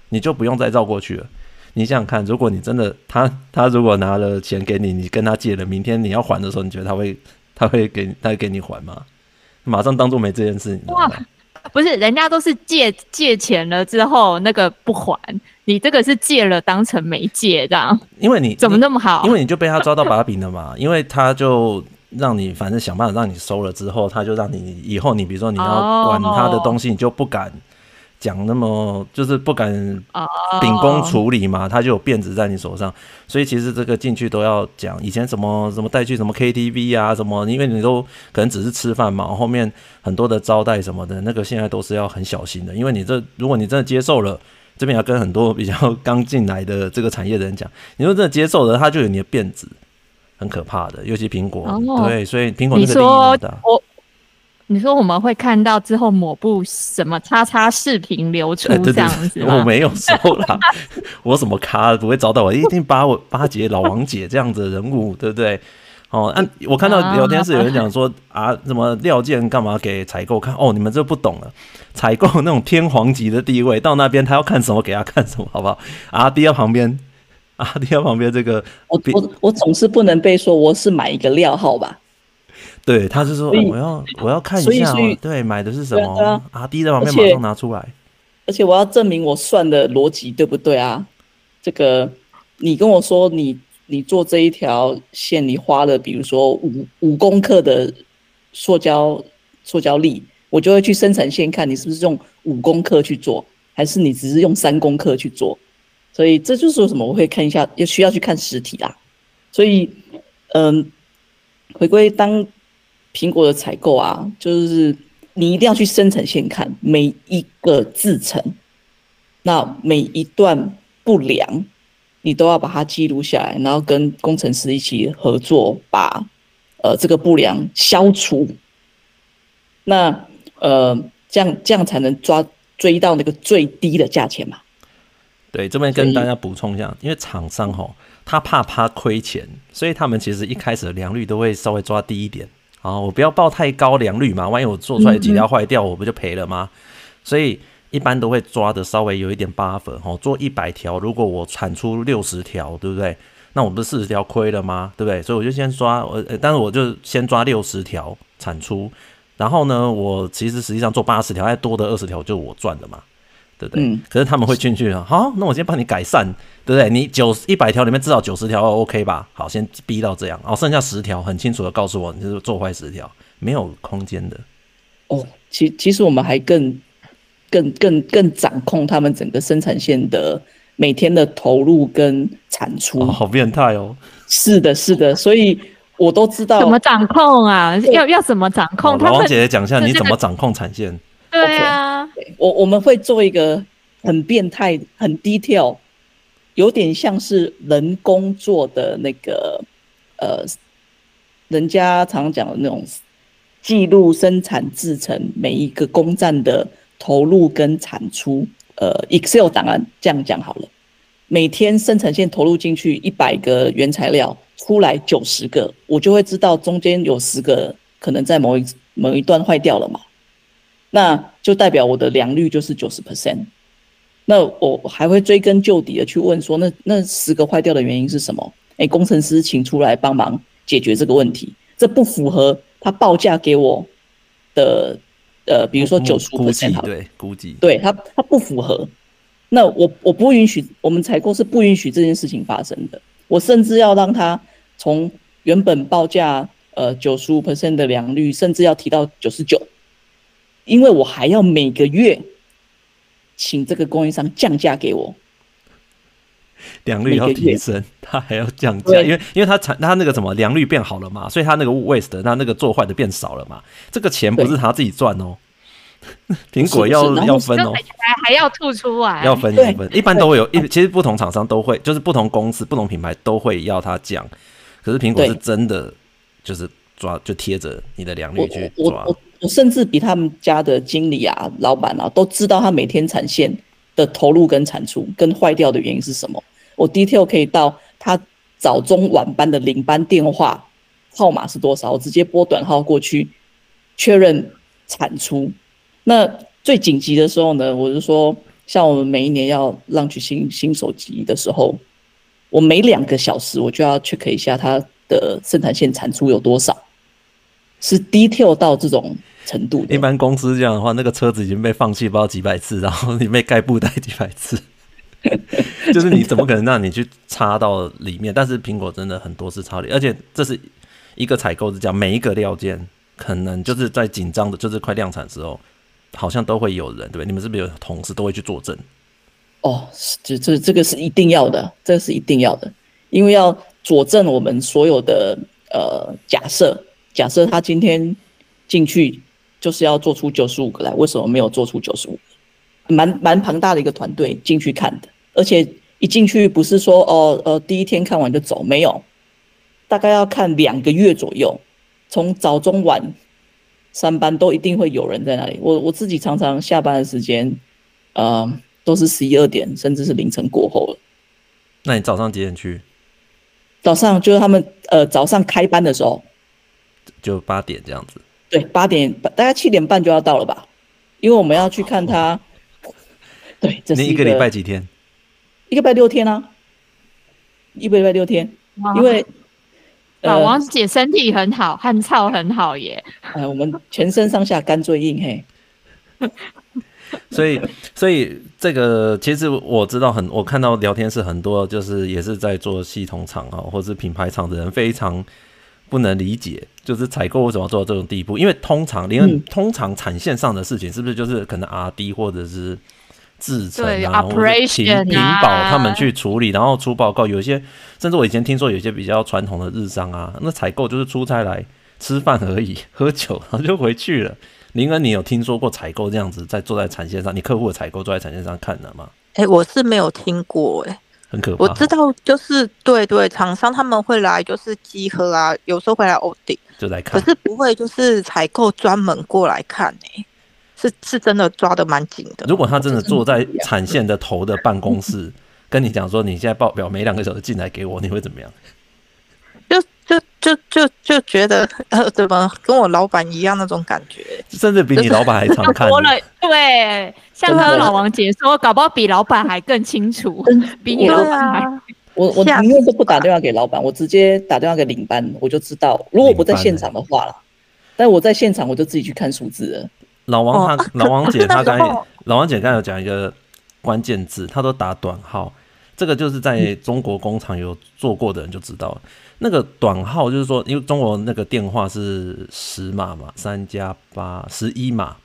你就不用再绕过去了。你想想看，如果你真的他他如果拿了钱给你，你跟他借了，明天你要还的时候，你觉得他会他会给他会给你还吗？马上当做没这件事。哇，不是，人家都是借借钱了之后那个不还，你这个是借了当成没借这样。因为你怎么那么好？因为你就被他抓到把柄了嘛，因为他就。”让你反正想办法让你收了之后，他就让你以后你比如说你要管他的东西，你就不敢讲那么就是不敢秉公处理嘛，他就有辫子在你手上。所以其实这个进去都要讲，以前什么什么带去什么 KTV 啊什么，因为你都可能只是吃饭嘛，后面很多的招待什么的，那个现在都是要很小心的，因为你这如果你真的接受了，这边要跟很多比较刚进来的这个产业的人讲，你说真的接受了，他就有你的辫子。很可怕的，尤其苹果，哦、对，所以苹果那个利益很大。我，你说我们会看到之后抹布什么叉叉视频流出这样子，我没有说啦，[laughs] 我什么咖不会找到我，一定巴我巴结老王姐这样子的人物，对不对？哦，啊、我看到聊天室有人讲说啊，什么料件干嘛给采购看？哦，你们这不懂了，采购那种天皇级的地位，到那边他要看什么给他看什么，好不好？啊，第二旁边。啊！你看旁边这个，我我我总是不能被说我是买一个料号吧？对，他是说我要我要看一下，对，买的是什么？啊，第一在旁边马上拿出来，而且我要证明我算的逻辑对不对啊？这个你跟我说你你做这一条线，你花了比如说五五公克的塑胶塑胶粒，我就会去生产线看你是不是用五公克去做，还是你只是用三公克去做。所以这就是为什么我会看一下，要需要去看实体啦。所以，嗯，回归当苹果的采购啊，就是你一定要去生产线看每一个制程，那每一段不良，你都要把它记录下来，然后跟工程师一起合作，把呃这个不良消除。那呃，这样这样才能抓追到那个最低的价钱嘛。对，这边跟大家补充一下，因为厂商吼，他怕怕亏钱，所以他们其实一开始的良率都会稍微抓低一点，啊，我不要报太高良率嘛，万一我做出来几条坏掉，我不就赔了吗？所以一般都会抓的稍微有一点 buffer 哦，做一百条，如果我产出六十条，对不对？那我不是四十条亏了吗？对不对？所以我就先抓我，但是我就先抓六十条产出，然后呢，我其实实际上做八十条，再多的二十条就我赚的嘛。对不对？嗯、可是他们会进去啊，好，那我先帮你改善，对不对？你九一百条里面至少九十条 OK 吧？好，先逼到这样，然后剩下十条很清楚的告诉我，你就是做坏十条，没有空间的。哦，其其实我们还更更更更掌控他们整个生产线的每天的投入跟产出。哦、好变态哦！是的，是的，所以我都知道怎么掌控啊？要要怎么掌控？老王姐姐讲一下你怎么掌控产线。对啊，我我们会做一个很变态、很 detail，有点像是人工做的那个，呃，人家常常讲的那种记录生产制成每一个工站的投入跟产出，呃，Excel 档案这样讲好了。每天生产线投入进去一百个原材料，出来九十个，我就会知道中间有十个可能在某一某一段坏掉了嘛。那就代表我的良率就是九十 percent，那我还会追根究底的去问说，那那十个坏掉的原因是什么？哎，工程师请出来帮忙解决这个问题，这不符合他报价给我的，呃，比如说九十五 percent，对，估计，对他他不符合，那我我不允许，我们采购是不允许这件事情发生的，我甚至要让他从原本报价呃九十五 percent 的良率，甚至要提到九十九。因为我还要每个月请这个供应商降价给我，良率要提升，他还要降价，因为因为他产他那个什么良率变好了嘛，所以他那个 waste 他那个做坏的变少了嘛，这个钱不是他自己赚哦，[laughs] 苹果要要分哦，还还要吐出来，要分一分，一般都会有一，其实不同厂商都会，就是不同公司、不同品牌都会要他降，可是苹果是真的就是抓就贴着你的良率去抓。我我甚至比他们家的经理啊、老板啊都知道他每天产线的投入跟产出跟坏掉的原因是什么。我 detail 可以到他早中晚班的领班电话号码是多少，我直接拨短号过去确认产出。那最紧急的时候呢，我就说，像我们每一年要让取新新手机的时候，我每两个小时我就要 check 一下它的生产线产出有多少，是 detail 到这种。程度一般公司这样的话，那个车子已经被放弃不知道几百次，然后你被盖布袋几百次，[laughs] 就是你怎么可能让你去插到里面？但是苹果真的很多次插里，而且这是一个采购是这样，每一个料件可能就是在紧张的，就是快量产的时候，好像都会有人，对不对？你们是不是有同事都会去作证？哦，这这这个是一定要的，这个是一定要的，因为要佐证我们所有的呃假设，假设他今天进去。就是要做出九十五个来，为什么没有做出九十五个？蛮蛮庞大的一个团队进去看的，而且一进去不是说哦呃第一天看完就走，没有，大概要看两个月左右，从早中晚三班都一定会有人在那里。我我自己常常下班的时间，呃，都是十一二点，甚至是凌晨过后了。那你早上几点去？早上就是他们呃早上开班的时候，就八点这样子。对，八点大概七点半就要到了吧，因为我们要去看他。[laughs] 对，这是一个，你一个礼拜几天？一个礼拜六天啊，一个礼拜六天。因为老王姐身体很好，汗臭很好耶。哎，[laughs] 我们全身上下干最硬嘿。所以，所以这个其实我知道很，我看到聊天室很多，就是也是在做系统厂啊，或者是品牌厂的人非常。不能理解，就是采购为什么要做到这种地步？因为通常，连、嗯、通常产线上的事情，是不是就是可能 R&D 或者是制程啊，或者品品保他们去处理，然后出报告。有些甚至我以前听说，有些比较传统的日商啊，那采购就是出差来吃饭而已，[laughs] 喝酒然后就回去了。林恩，你有听说过采购这样子在坐在产线上，你客户的采购坐在产线上看的吗？哎、欸，我是没有听过哎、欸。很可怕。我知道，就是对对，厂商他们会来，就是集合啊，有时候会来 audit，就来看。可是不会，就是采购专门过来看呢、欸，是是真的抓的蛮紧的。如果他真的坐在产线的头的办公室，跟你讲说，你现在报表每两个小时进来给我，你会怎么样？[laughs] 就就就就就觉得呃，怎么跟我老板一样那种感觉，甚至比你老板还常看。了，对，像刚刚老王姐说，搞不好比老板还更清楚，[laughs] 比你老板还。我我宁愿都不打电话给老板，我直接打电话给领班，我就知道，如果不在现场的话了。但我在现场，我就自己去看数字了。老王他，老王姐 [laughs] 他刚才，老王姐刚才有讲一个关键字，他都打短号。这个就是在中国工厂有做过的人就知道了。那个短号就是说，因为中国那个电话是十码嘛，三加八十一码，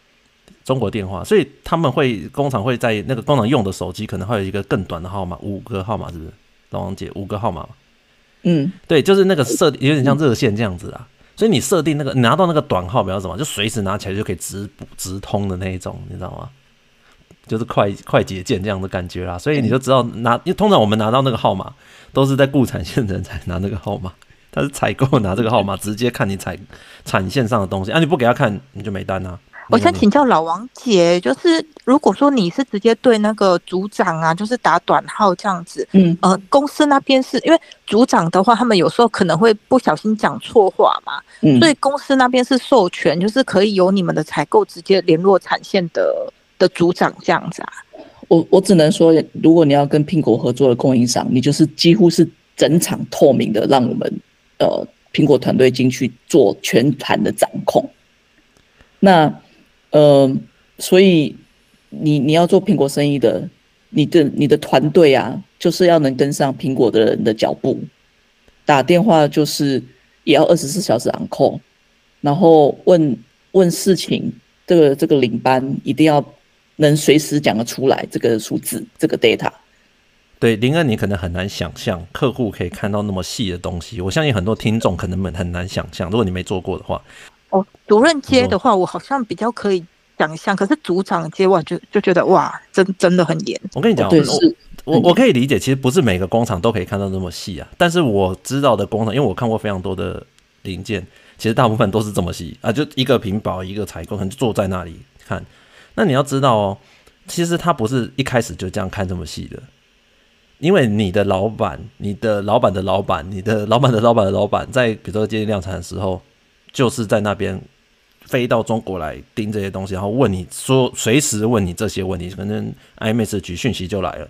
中国电话，所以他们会工厂会在那个工厂用的手机可能会有一个更短的号码，五个号码是不是？老王姐，五个号码。嗯，对，就是那个设有点像热线这样子啊。所以你设定那个，拿到那个短号表什么，就随时拿起来就可以直直通的那一种，你知道吗？就是快快捷键这样的感觉啦，所以你就知道拿，因为通常我们拿到那个号码都是在固产线的人才拿那个号码，他是采购拿这个号码直接看你产产线上的东西，啊，你不给他看你就没单啊。我想请教老王姐，就是如果说你是直接对那个组长啊，就是打短号这样子，嗯，呃，公司那边是因为组长的话，他们有时候可能会不小心讲错话嘛，嗯，所以公司那边是授权，就是可以由你们的采购直接联络产线的。的组长这样子啊，我我只能说，如果你要跟苹果合作的供应商，你就是几乎是整场透明的，让我们呃苹果团队进去做全盘的掌控。那呃，所以你你要做苹果生意的，你的你的团队啊，就是要能跟上苹果的人的脚步，打电话就是也要二十四小时 on call，然后问问事情，这个这个领班一定要。能随时讲得出来这个数字，这个 data。对，林恩，你可能很难想象客户可以看到那么细的东西。我相信很多听众可能很很难想象，如果你没做过的话。哦，主任接的话，我好像比较可以想象，可是组长接我就就觉得哇，真真的很严。我跟你讲，我我我可以理解，其实不是每个工厂都可以看到那么细啊。但是我知道的工厂，因为我看过非常多的零件，其实大部分都是这么细啊，就一个屏保，一个采购，可能就坐在那里看。那你要知道哦，其实他不是一开始就这样看这么细的，因为你的老板、你的老板的老板、你的老板的老板的老板，在比如说接近量产的时候，就是在那边飞到中国来盯这些东西，然后问你说，随时问你这些问题，可能 iMessage 讯息就来了。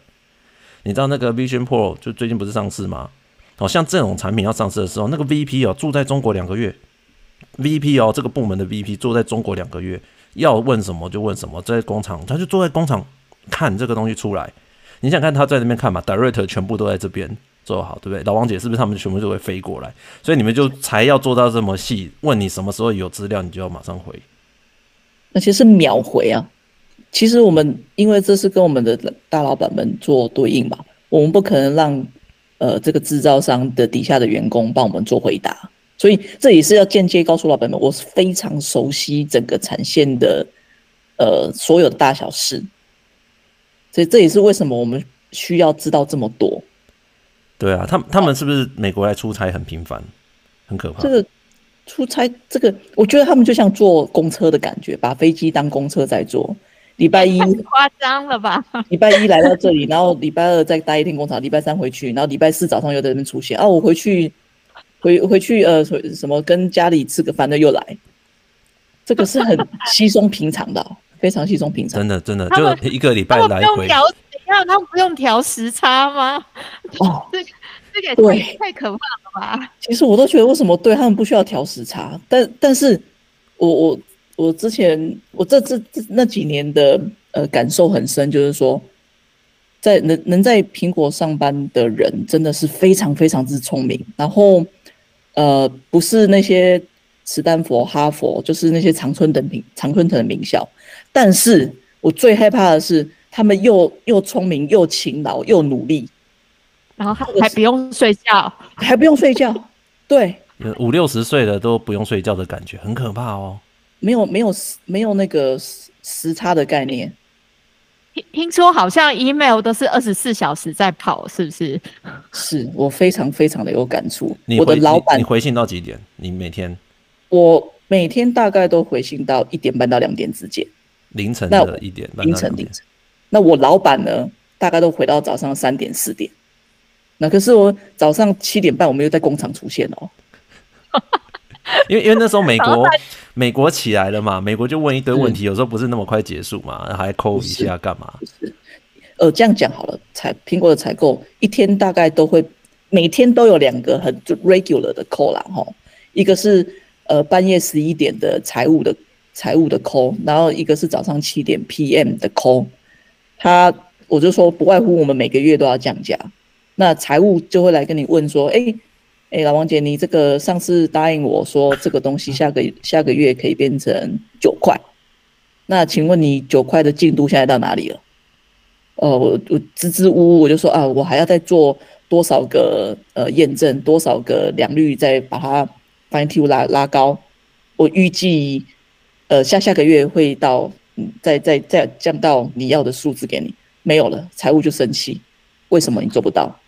你知道那个 Vision Pro 就最近不是上市吗？哦，像这种产品要上市的时候，那个 VP 哦住在中国两个月，VP 哦这个部门的 VP 住在中国两个月。要问什么就问什么，在工厂他就坐在工厂看这个东西出来。你想看他在那边看嘛？Direct 全部都在这边做好，对不对？老王姐是不是他们全部就会飞过来？所以你们就才要做到这么细。问你什么时候有资料，你就要马上回。而且是秒回啊！其实我们因为这是跟我们的大老板们做对应嘛，我们不可能让呃这个制造商的底下的员工帮我们做回答。所以这也是要间接告诉老板们，我是非常熟悉整个产线的，呃，所有的大小事。所以这也是为什么我们需要知道这么多。对啊，他们他们是不是美国来出差很频繁，很可怕？这个出差，这个我觉得他们就像坐公车的感觉，把飞机当公车在坐。礼拜一 [laughs] 夸张了吧？[laughs] 礼拜一来到这里，然后礼拜二再待一天工厂，礼拜三回去，然后礼拜四早上又在那边出现。啊，我回去。回回去呃，什么跟家里吃个饭的又来，这个是很稀松平常的，非常稀松平常。真的真的，就一个礼拜来回。调，他们不用调时差吗？哦，这这个太太可怕了吧？其实我都觉得为什么对他们不需要调时差？但但是我我我之前我这这这那几年的呃感受很深，就是说。在能能在苹果上班的人真的是非常非常之聪明，然后，呃，不是那些斯丹佛、哈佛，就是那些常春藤名常春藤的名校。但是我最害怕的是，他们又又聪明又勤劳又努力，然后还还不用睡觉，还不用睡觉，对，五六十岁的都不用睡觉的感觉，很可怕哦。没有没有没有那个时时差的概念。听说好像 email 都是二十四小时在跑，是不是？是我非常非常的有感触。我的老板，你回信到几点？你每天？我每天大概都回信到一点半到两点之间。凌晨的一点半。凌晨凌晨。那我老板呢？大概都回到早上三点四点。那可是我早上七点半，我们又在工厂出现哦。因为因为那时候美国美国起来了嘛，美国就问一堆问题，有时候不是那么快结束嘛，还扣一下干嘛？呃，这样讲好了，采苹果的采购一天大概都会每天都有两个很 regular 的 call 啦，吼，一个是呃半夜十一点的财务的财务的 call，然后一个是早上七点 PM 的 call，他我就说不外乎我们每个月都要降价，那财务就会来跟你问说，哎。哎，老王姐，你这个上次答应我说这个东西下个下个月可以变成九块，那请问你九块的进度现在到哪里了？哦、呃，我我支支吾吾，我就说啊，我还要再做多少个呃验证，多少个良率，再把它 fine t u 拉拉高。我预计呃下下个月会到，再再再降到你要的数字给你，没有了，财务就生气，为什么你做不到？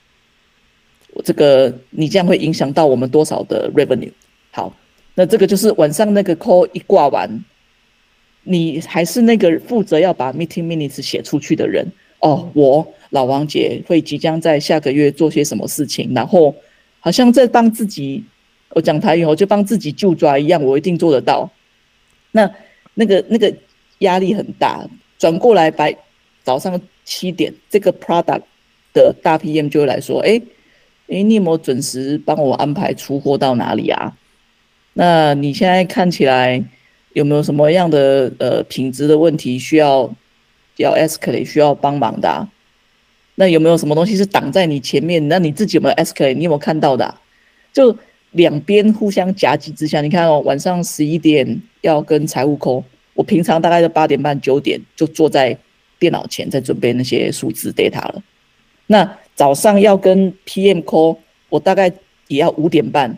这个你这样会影响到我们多少的 revenue？好，那这个就是晚上那个 call 一挂完，你还是那个负责要把 meeting minutes 写出去的人哦。我老王姐会即将在下个月做些什么事情，然后好像在帮自己，我讲台语我就帮自己就抓一样，我一定做得到。那那个那个压力很大，转过来白早上七点，这个 product 的大 PM 就会来说，哎。诶，你有没有准时帮我安排出货到哪里啊？那你现在看起来有没有什么样的呃品质的问题需要要 escalate 需要帮忙的？那有没有什么东西是挡在你前面？那你自己有没有 escalate？你有没有看到的？就两边互相夹击之下，你看哦，晚上十一点要跟财务 call，我平常大概在八点半九点就坐在电脑前在准备那些数字 data 了。那早上要跟 PM call，我大概也要五点半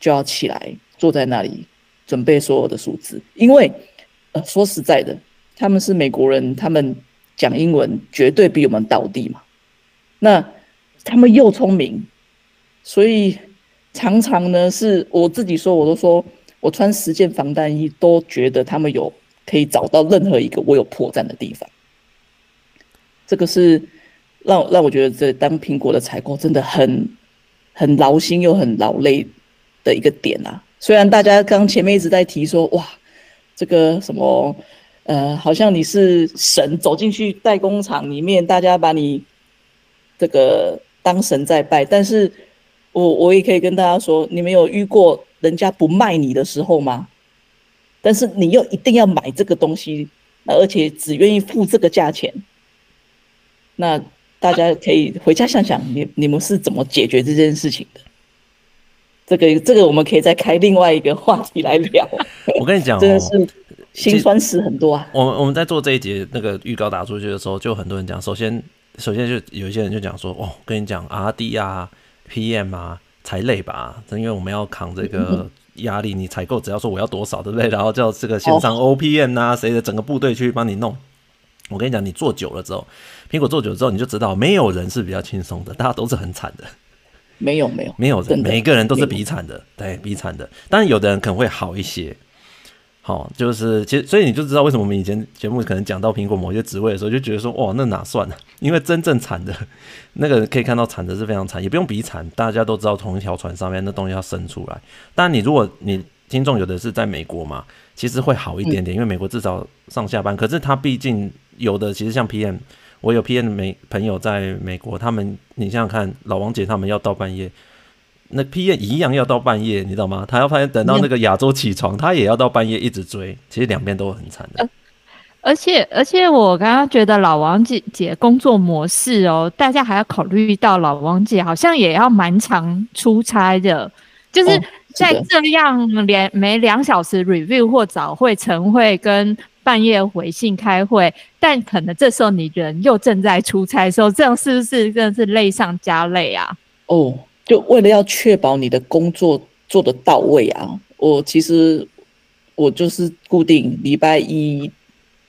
就要起来，坐在那里准备所有的数字。因为，呃，说实在的，他们是美国人，他们讲英文绝对比我们倒地嘛。那他们又聪明，所以常常呢是我自己说，我都说我穿十件防弹衣，都觉得他们有可以找到任何一个我有破绽的地方。这个是。让让我觉得这当苹果的采购真的很很劳心又很劳累的一个点啊！虽然大家刚前面一直在提说，哇，这个什么呃，好像你是神走进去代工厂里面，大家把你这个当神在拜。但是我我也可以跟大家说，你们有遇过人家不卖你的时候吗？但是你又一定要买这个东西，而且只愿意付这个价钱，那。大家可以回家想想，你你们是怎么解决这件事情的？这个这个我们可以再开另外一个话题来聊。我跟你讲、哦，真的是心酸史很多啊。我们我们在做这一节那个预告打出去的时候，就很多人讲，首先首先就有一些人就讲说，哦，跟你讲 RD 啊、PM 啊才累吧，因为我们要扛这个压力，你采购只要说我要多少，对不对？然后叫这个线上 OPM 啊，谁的整个部队去帮你弄。我跟你讲，你做久了之后，苹果做久了之后，你就知道没有人是比较轻松的，大家都是很惨的。没有没有没有人，每一个人都是比惨的，对，比惨的。当然，有的人可能会好一些。好、哦，就是其实，所以你就知道为什么我们以前节目可能讲到苹果某些职位的时候，就觉得说，哇，那哪算呢？因为真正惨的那个可以看到惨的是非常惨，也不用比惨，大家都知道同一条船上面那东西要生出来。但，你如果你听众有的是在美国嘛，其实会好一点点，因为美国至少上下班，可是他毕竟。有的其实像 PM，我有 PM 的美朋友在美国，他们你想想看，老王姐他们要到半夜，那 PM 一样要到半夜，你知道吗？他要发现等到那个亚洲起床，他也要到半夜一直追，其实两边都很惨的。而且而且我刚刚觉得老王姐姐工作模式哦，大家还要考虑到老王姐好像也要蛮常出差的，就是在这样连每两小时 review 或早会晨会跟。半夜回信开会，但可能这时候你人又正在出差的时候，这样是不是真的是累上加累啊？哦，就为了要确保你的工作做得到位啊，我其实我就是固定礼拜一、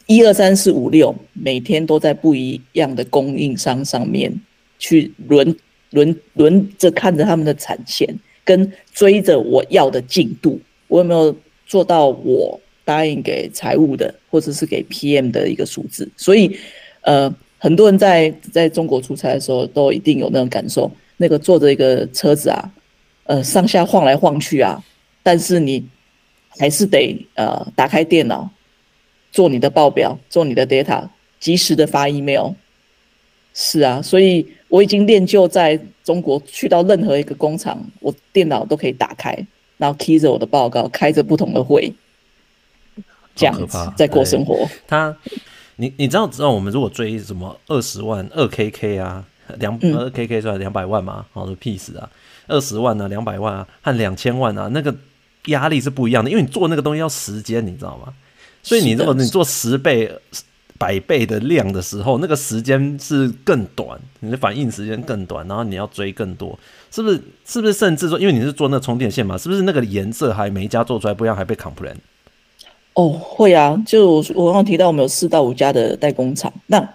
一二三四五六，每天都在不一样的供应商上面去轮轮轮着看着他们的产线，跟追着我要的进度，我有没有做到我答应给财务的，或者是给 PM 的一个数字，所以，呃，很多人在在中国出差的时候，都一定有那种感受。那个坐着一个车子啊，呃上下晃来晃去啊，但是你还是得呃打开电脑做你的报表，做你的 data，及时的发 email。是啊，所以我已经练就在中国去到任何一个工厂，我电脑都可以打开，然后 key 着我的报告，开着不同的会，这样子在过生活。他，你你知道知道我们如果追什么二十万二 KK 啊，两二 KK 算两百万吗？好的屁事啊，二十万啊，两百万啊，和两千万啊，那个压力是不一样的，因为你做那个东西要时间，你知道吗？所以你如果你做十倍。百倍的量的时候，那个时间是更短，你的反应时间更短，然后你要追更多，是不是？是不是？甚至说，因为你是做那个充电线嘛，是不是那个颜色还每一家做出来不一样，还被 complain？哦，会啊，就我我刚刚提到，我们有四到五家的代工厂，那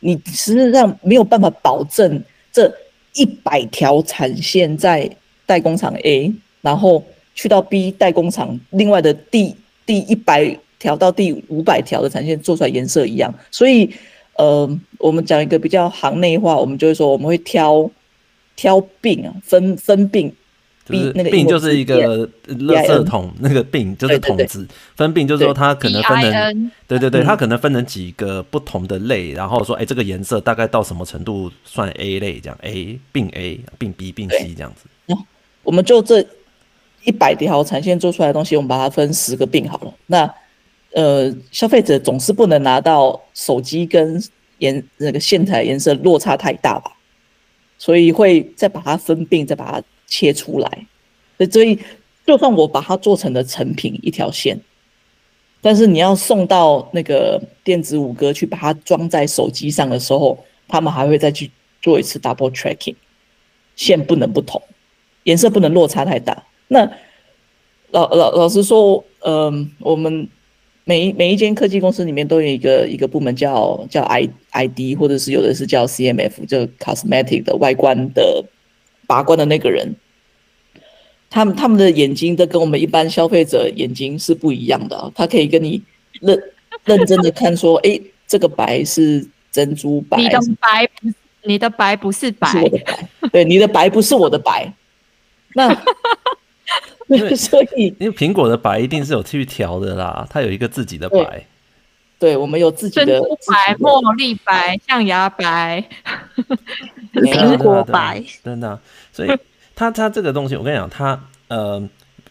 你实际上没有办法保证这一百条产线在代工厂 A，然后去到 B 代工厂，另外的第第一百。条到第五百条的产线做出来颜色一样，所以，呃，我们讲一个比较行内话，我们就会说我们会挑挑病啊，分分病，就是病就是一个垃圾桶，那个病就是桶子，分病就是说它可能分成，对对对，它可能分成几个不同的类，然后说，哎，这个颜色大概到什么程度算 A 类，这样 A 病 A 病 B 病 C 这样子。那我们就这一百条产线做出来的东西，我们把它分十个病好了，那。呃，消费者总是不能拿到手机跟颜那个线材颜色落差太大吧，所以会再把它分病，再把它切出来。所以，就算我把它做成了成品一条线，但是你要送到那个电子五哥去把它装在手机上的时候，他们还会再去做一次 double tracking，线不能不同，颜色不能落差太大。那老老老实说，嗯、我们。每一每一间科技公司里面都有一个一个部门叫叫 I I D，或者是有的是叫 C M F，就 cosmetic 的外观的把关的那个人，他们他们的眼睛都跟我们一般消费者眼睛是不一样的啊，他可以跟你认 [laughs] 认真的看说，哎，这个白是珍珠白，你的白不是你的白不是白，是我的白，对，你的白不是我的白，那。[laughs] 所以，因为苹果的白一定是有去调的啦，它有一个自己的白。对，对我们有自己的珍珠白、茉莉白、象牙白、苹果白，真的。所以，[laughs] 它它这个东西，我跟你讲，它呃，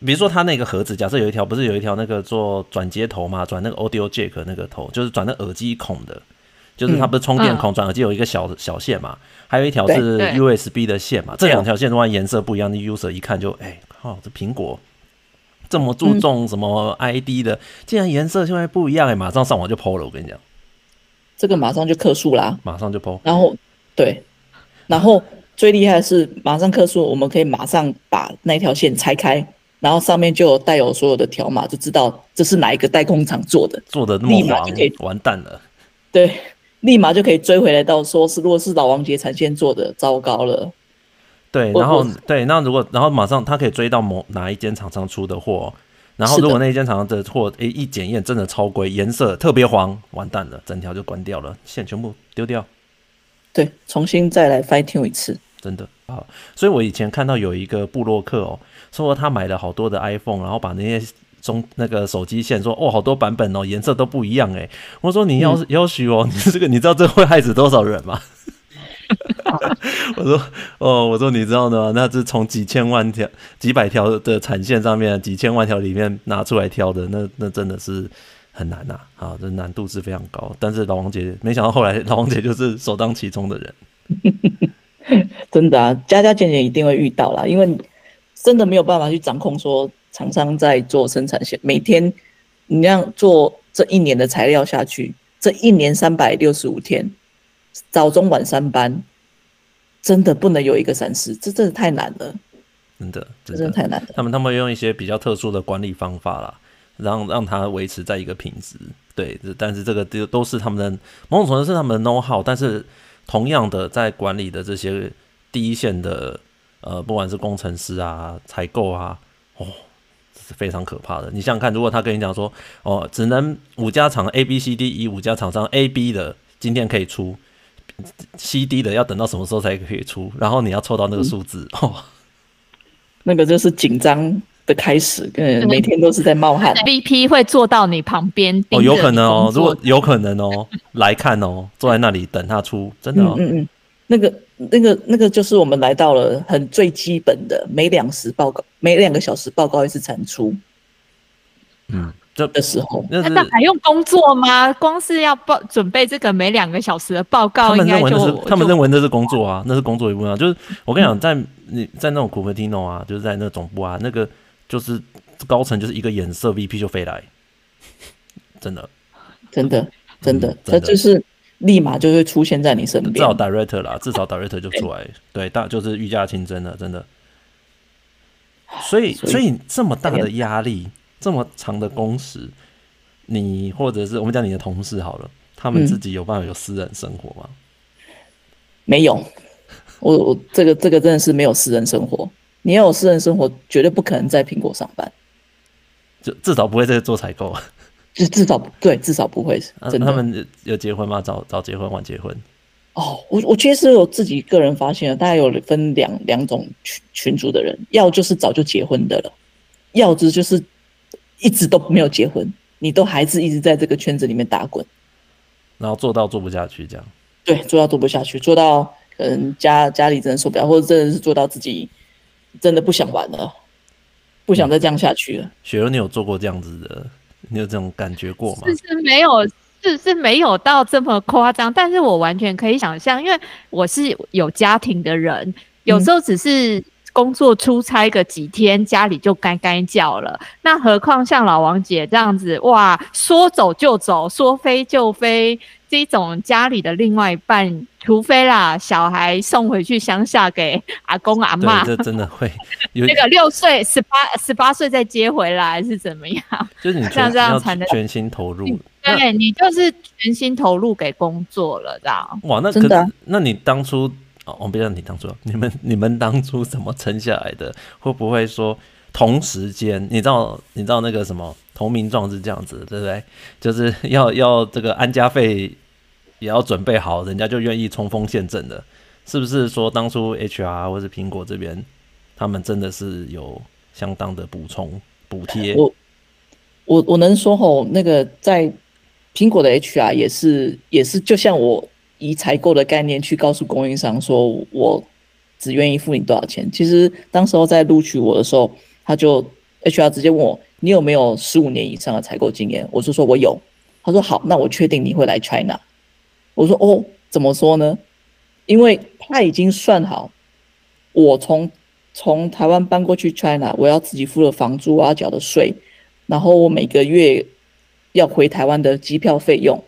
比如说它那个盒子，假设有一条，不是有一条那个做转接头嘛，转那个 audio jack 那个头，就是转那耳机孔的，就是它不是充电孔转耳机有一个小小线嘛，还有一条是 USB 的线嘛，这两条线的话颜色不一样的 user 一看就哎。哦，这苹果这么注重什么 ID 的，嗯、竟然颜色现在不一样哎！马上上网就 PO 了，我跟你讲，这个马上就克数啦，马上就 PO。然后对，然后最厉害的是马上客诉，我们可以马上把那条线拆开，然后上面就带有所有的条码，就知道这是哪一个代工厂做的，做的那么黄，就可以完蛋了。对，立马就可以追回来到说是如果是老王杰产线做的，糟糕了。对，然后对，那如果然后马上他可以追到某哪一间厂商出的货，然后如果那一间厂商的货诶一检验真的超规，颜色特别黄，完蛋了，整条就关掉了，线全部丢掉。对，重新再来 fine tune 一次，真的啊。所以我以前看到有一个布洛克哦，说他买了好多的 iPhone，然后把那些中那个手机线说哦好多版本哦颜色都不一样诶。我说你要是要许哦，[laughs] 你这个你知道这会害死多少人吗？[laughs] 我说哦，我说你知道的吗？那是从几千万条、几百条的产线上面，几千万条里面拿出来挑的，那那真的是很难呐！啊，这难度是非常高。但是老王姐没想到后来老王姐就是首当其冲的人，[laughs] [laughs] 真的啊，加加减减一定会遇到啦，因为真的没有办法去掌控说厂商在做生产线，每天你让做这一年的材料下去，这一年三百六十五天。早中晚三班，真的不能有一个闪失，这真的太难了。真的，真的太难了。他们他们用一些比较特殊的管理方法啦，让让它维持在一个品质。对，但是这个都都是他们的某种程度是他们的 know how，但是同样的在管理的这些第一线的呃，不管是工程师啊、采购啊，哦，这是非常可怕的。你想想看，如果他跟你讲说，哦，只能五家厂 A、B、C、D、E 五家厂商 A、B 的今天可以出。CD 的要等到什么时候才可以出？然后你要凑到那个数字、哦，[laughs] 那个就是紧张的开始，嗯，每天都是在冒汗。VP 会坐到你旁边哦，有可能哦，如果有可能哦，来看哦，坐在那里等他出，真的哦，嗯嗯，那个那个那个就是我们来到了很最基本的，每两时报告，每两个小时报告一次产出，嗯。这的时候，那还用工作吗？光是要报准备这个每两个小时的报告，他们认为那是他们认为那是工作啊，那是工作一部分啊。就是我跟你讲，在你在那种库珀蒂诺啊，就是在那个总部啊，那个就是高层就是一个眼色，VP 就飞来，真的，真的，真的，他就是立马就会出现在你身边。至少 director 啦，至少 director 就出来，[laughs] 对，大就是御驾亲征了，真的。所以，所以这么大的压力。这么长的工时，你或者是我们讲你的同事好了，他们自己有办法有私人生活吗？嗯、没有，我我这个这个真的是没有私人生活。你要有私人生活，绝对不可能在苹果上班，就至少不会在做采购。就至少对，至少不会。真的。他们有结婚吗？早早结婚，晚结婚？哦，我我其实有自己个人发现了，大概有分两两种群群组的人，要就是早就结婚的了，要之就是。一直都没有结婚，你都还是一直在这个圈子里面打滚，然后做到做不下去这样。对，做到做不下去，做到可能家家里真的受不了，或者真的是做到自己真的不想玩了，不想再这样下去了。雪儿，你有做过这样子的？你有这种感觉过吗？是是没有，是是没有到这么夸张，但是我完全可以想象，因为我是有家庭的人，有时候只是。工作出差个几天，家里就该该叫了。那何况像老王姐这样子，哇，说走就走，说飞就飞，这种家里的另外一半，除非啦，小孩送回去乡下给阿公阿妈，这真的会有 [laughs] 那个六岁、十八、十八岁再接回来是怎么样？就是你 [laughs] 像这样才能全心投入。对，你就是全心投入给工作了，这样。哇，那真的？那你当初？我不知道你当初，你们你们当初怎么撑下来的？会不会说同时间？你知道你知道那个什么同名状是这样子，对不对？就是 [laughs] 要要这个安家费也要准备好，人家就愿意冲锋陷阵的，是不是？说当初 HR 或是苹果这边，他们真的是有相当的补充补贴？我我我能说吼，那个在苹果的 HR 也是也是，就像我。以采购的概念去告诉供应商说，我只愿意付你多少钱。其实当时候在录取我的时候，他就 HR 直接问我，你有没有十五年以上的采购经验？我就说我有。他说好，那我确定你会来 China。我说哦，怎么说呢？因为他已经算好，我从从台湾搬过去 China，我要自己付的房租啊，缴的税，然后我每个月要回台湾的机票费用，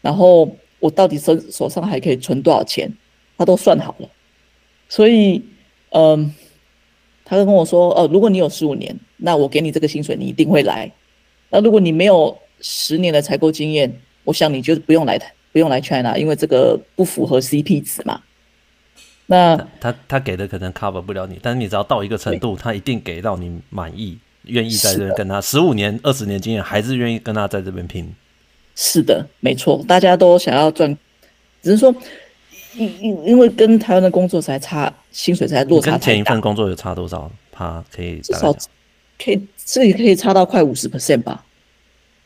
然后。我到底手手上还可以存多少钱？他都算好了，所以，嗯，他就跟我说，哦，如果你有十五年，那我给你这个薪水，你一定会来。那如果你没有十年的采购经验，我想你就不用来，不用来 China，因为这个不符合 CP 值嘛。那他他，给的可能 cover 不了你，但是你只要到一个程度，他一定给到你满意，愿意在这跟他十五年、二十年经验，还是愿意跟他在这边拼。是的，没错，大家都想要赚，只是说，因因因为跟台湾的工作才差，薪水才落差太大。跟前一份工作有差多少？他可以至少可以，这里可以差到快五十 percent 吧？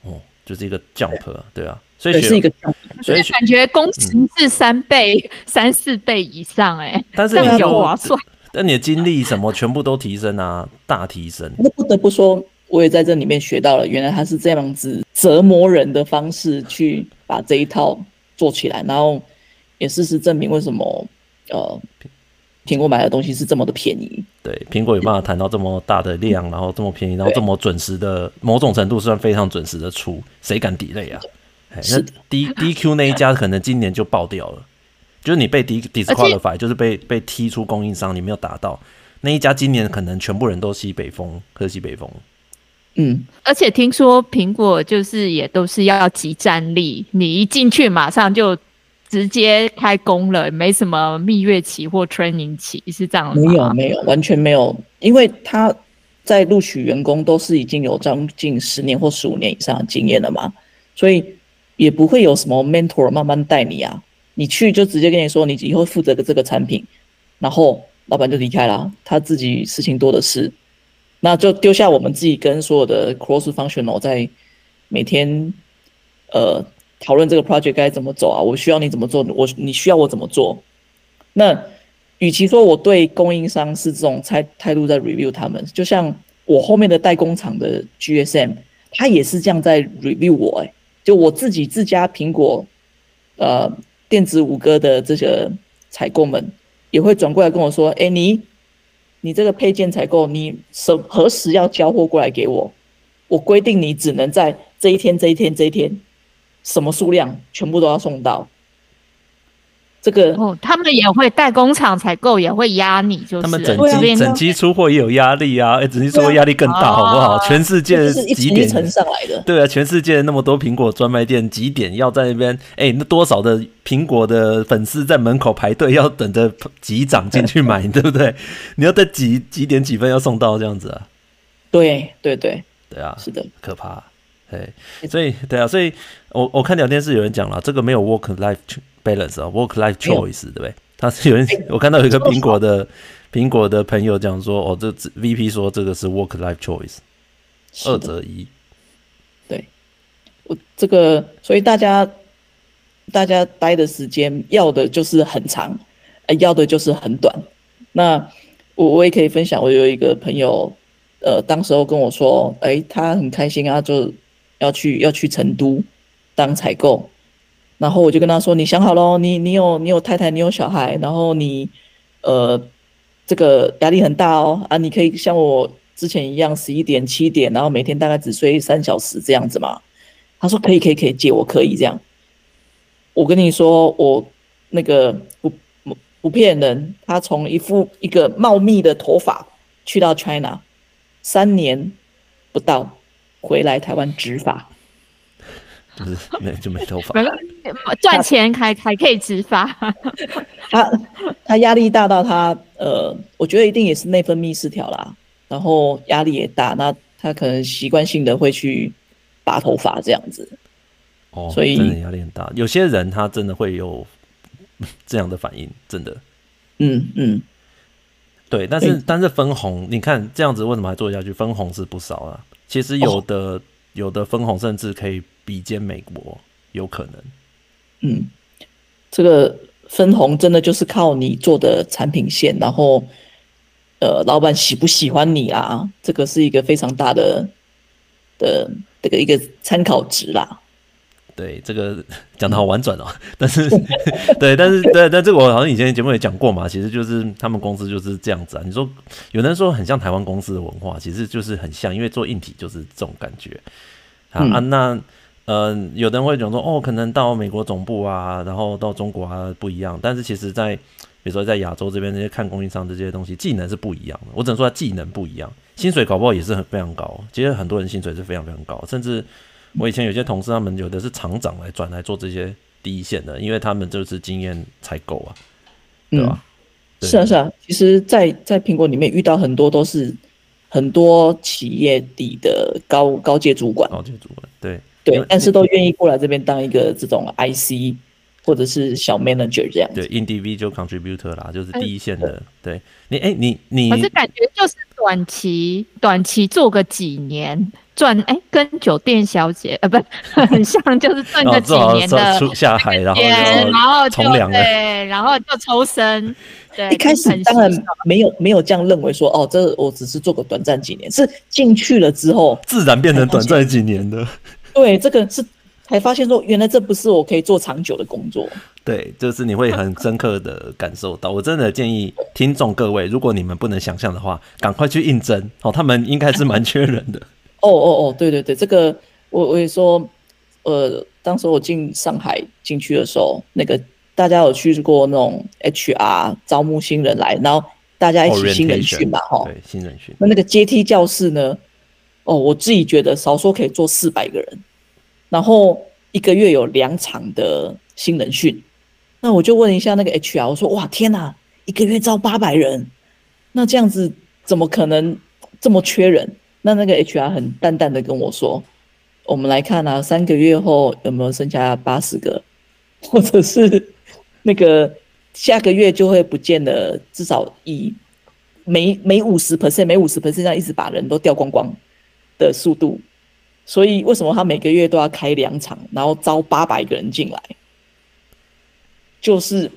哦，就是一个 jump，对啊，所以是一个 jump，所以感觉工资是三倍、嗯、三四倍以上、欸，哎，但是这样有划算。[laughs] 但你的经历什么全部都提升啊，大提升。那不得不说。我也在这里面学到了，原来他是这样子折磨人的方式去把这一套做起来，然后也事实证明为什么呃苹果买的东西是这么的便宜。对，苹果有办法谈到这么大的量，然后这么便宜，然后这么准时的，某种程度算非常准时的出，谁敢 delay 啊？是的，那 D DQ 那一家可能今年就爆掉了，就是你被 D disqualify，就是被被踢出供应商，你没有达到那一家，今年可能全部人都西北风，喝西北风。嗯，而且听说苹果就是也都是要集战力，你一进去马上就直接开工了，没什么蜜月期或 training 期，是这样吗？没有，没有，完全没有，因为他在录取员工都是已经有将近十年或十五年以上的经验了嘛，所以也不会有什么 mentor 慢慢带你啊，你去就直接跟你说，你以后负责的这个产品，然后老板就离开了，他自己事情多的是，那就丢下我们自己跟所有的 cross functional 在每天呃讨论这个 project 该怎么走啊，我需要你怎么做，我你需要我怎么做。那与其说我对供应商是这种态态度在 review 他们，就像我后面的代工厂的 GSM，他也是这样在 review 我，哎，就我自己自家苹果呃电子五哥的这些采购们。也会转过来跟我说：“哎，你，你这个配件采购，你什何时要交货过来给我？我规定你只能在这一天、这一天、这一天，什么数量全部都要送到。”这个哦，他们也会代工厂采购，也会压你，就是他们整机整机出货也有压力啊，哎，整机出货压力更大，好不好？全世界几点上来的？对啊，全世界那么多苹果专卖店，几点要在那边？哎，那多少的苹果的粉丝在门口排队，要等着机长进去买，[laughs] 对不对？你要在几几点几分要送到这样子啊？对对对对啊，是的，可怕。对，所以对啊，所以我我看聊天室有人讲了，这个没有 work life。balance 啊，work life choice 对不对？他是有人，[laughs] 我看到有一个苹果的苹果的朋友讲说，哦，这 VP 说这个是 work life choice，二择一。对，我这个，所以大家大家待的时间要的就是很长，呃，要的就是很短。那我我也可以分享，我有一个朋友，呃，当时候跟我说，哎，他很开心啊，就要去要去成都当采购。然后我就跟他说：“你想好喽，你你有你有太太，你有小孩，然后你，呃，这个压力很大哦啊，你可以像我之前一样十一点七点，然后每天大概只睡三小时这样子嘛。”他说：“可以可以可以，姐我可以这样。”我跟你说，我那个不不不骗人，他从一副一个茂密的头发去到 China，三年不到回来台湾植发。就是没就没头发，赚钱还还可以植发。[laughs] 他他压力大到他呃，我觉得一定也是内分泌失调啦，然后压力也大，那他可能习惯性的会去拔头发这样子。哦，所以压力很大。有些人他真的会有 [laughs] 这样的反应，真的。嗯嗯，对，但是、欸、但是分红，你看这样子为什么还做下去？分红是不少啊。其实有的、哦、有的分红甚至可以。比肩美国有可能，嗯，这个分红真的就是靠你做的产品线，然后，呃，老板喜不喜欢你啊？这个是一个非常大的的这个一个参考值啦。对，这个讲的好婉转哦，[laughs] 但是 [laughs] 对，但是对，但这个我好像以前节目也讲过嘛，其实就是他们公司就是这样子啊。你说有人说很像台湾公司的文化，其实就是很像，因为做硬体就是这种感觉啊、嗯、啊那。呃，有的人会讲说，哦，可能到美国总部啊，然后到中国啊不一样。但是其实在，在比如说在亚洲这边，这些看供应商这些东西，技能是不一样的。我只能说，技能不一样，薪水搞不好也是很非常高。其实很多人薪水是非常非常高，甚至我以前有些同事，他们有的是厂长来转来做这些第一线的，因为他们就是经验才够啊，对吧？嗯、是啊，是啊。其实在，在在苹果里面遇到很多都是很多企业底的高高阶主管，高阶主管，对。对，但是都愿意过来这边当一个这种 IC 或者是小 manager 这样子。对，individual contributor 啦，就是第一线的。欸、对你，哎、欸，你你，可是感觉就是短期，短期做个几年赚，哎、欸，跟酒店小姐呃，不，很像，就是赚个几年的出下海，然后然后从良对，然后就抽身。对，一开始当然没有没有这样认为说，哦，这我只是做个短暂几年，是进去了之后自然变成短暂几年的。[laughs] 对，这个是才发现说，原来这不是我可以做长久的工作。对，就是你会很深刻的感受到。我真的建议听众各位，如果你们不能想象的话，赶快去应征哦，他们应该是蛮 [laughs] 缺人的。哦哦哦，对对对，这个我我也说，呃，当时我进上海进去的时候，那个大家有去过那种 HR 招募新人来，然后大家一起新人训嘛，哈，对，新人训。那那个阶梯教室呢？哦，我自己觉得少说可以坐四百个人，然后一个月有两场的新人训，那我就问一下那个 HR，我说哇天哪，一个月招八百人，那这样子怎么可能这么缺人？那那个 HR 很淡淡的跟我说，我们来看啊，三个月后有没有剩下八十个，或者是那个下个月就会不见了，至少以每每五十 percent 每五十 percent 这样一直把人都调光光的速度，所以为什么他每个月都要开两场，然后招八百个人进来，就是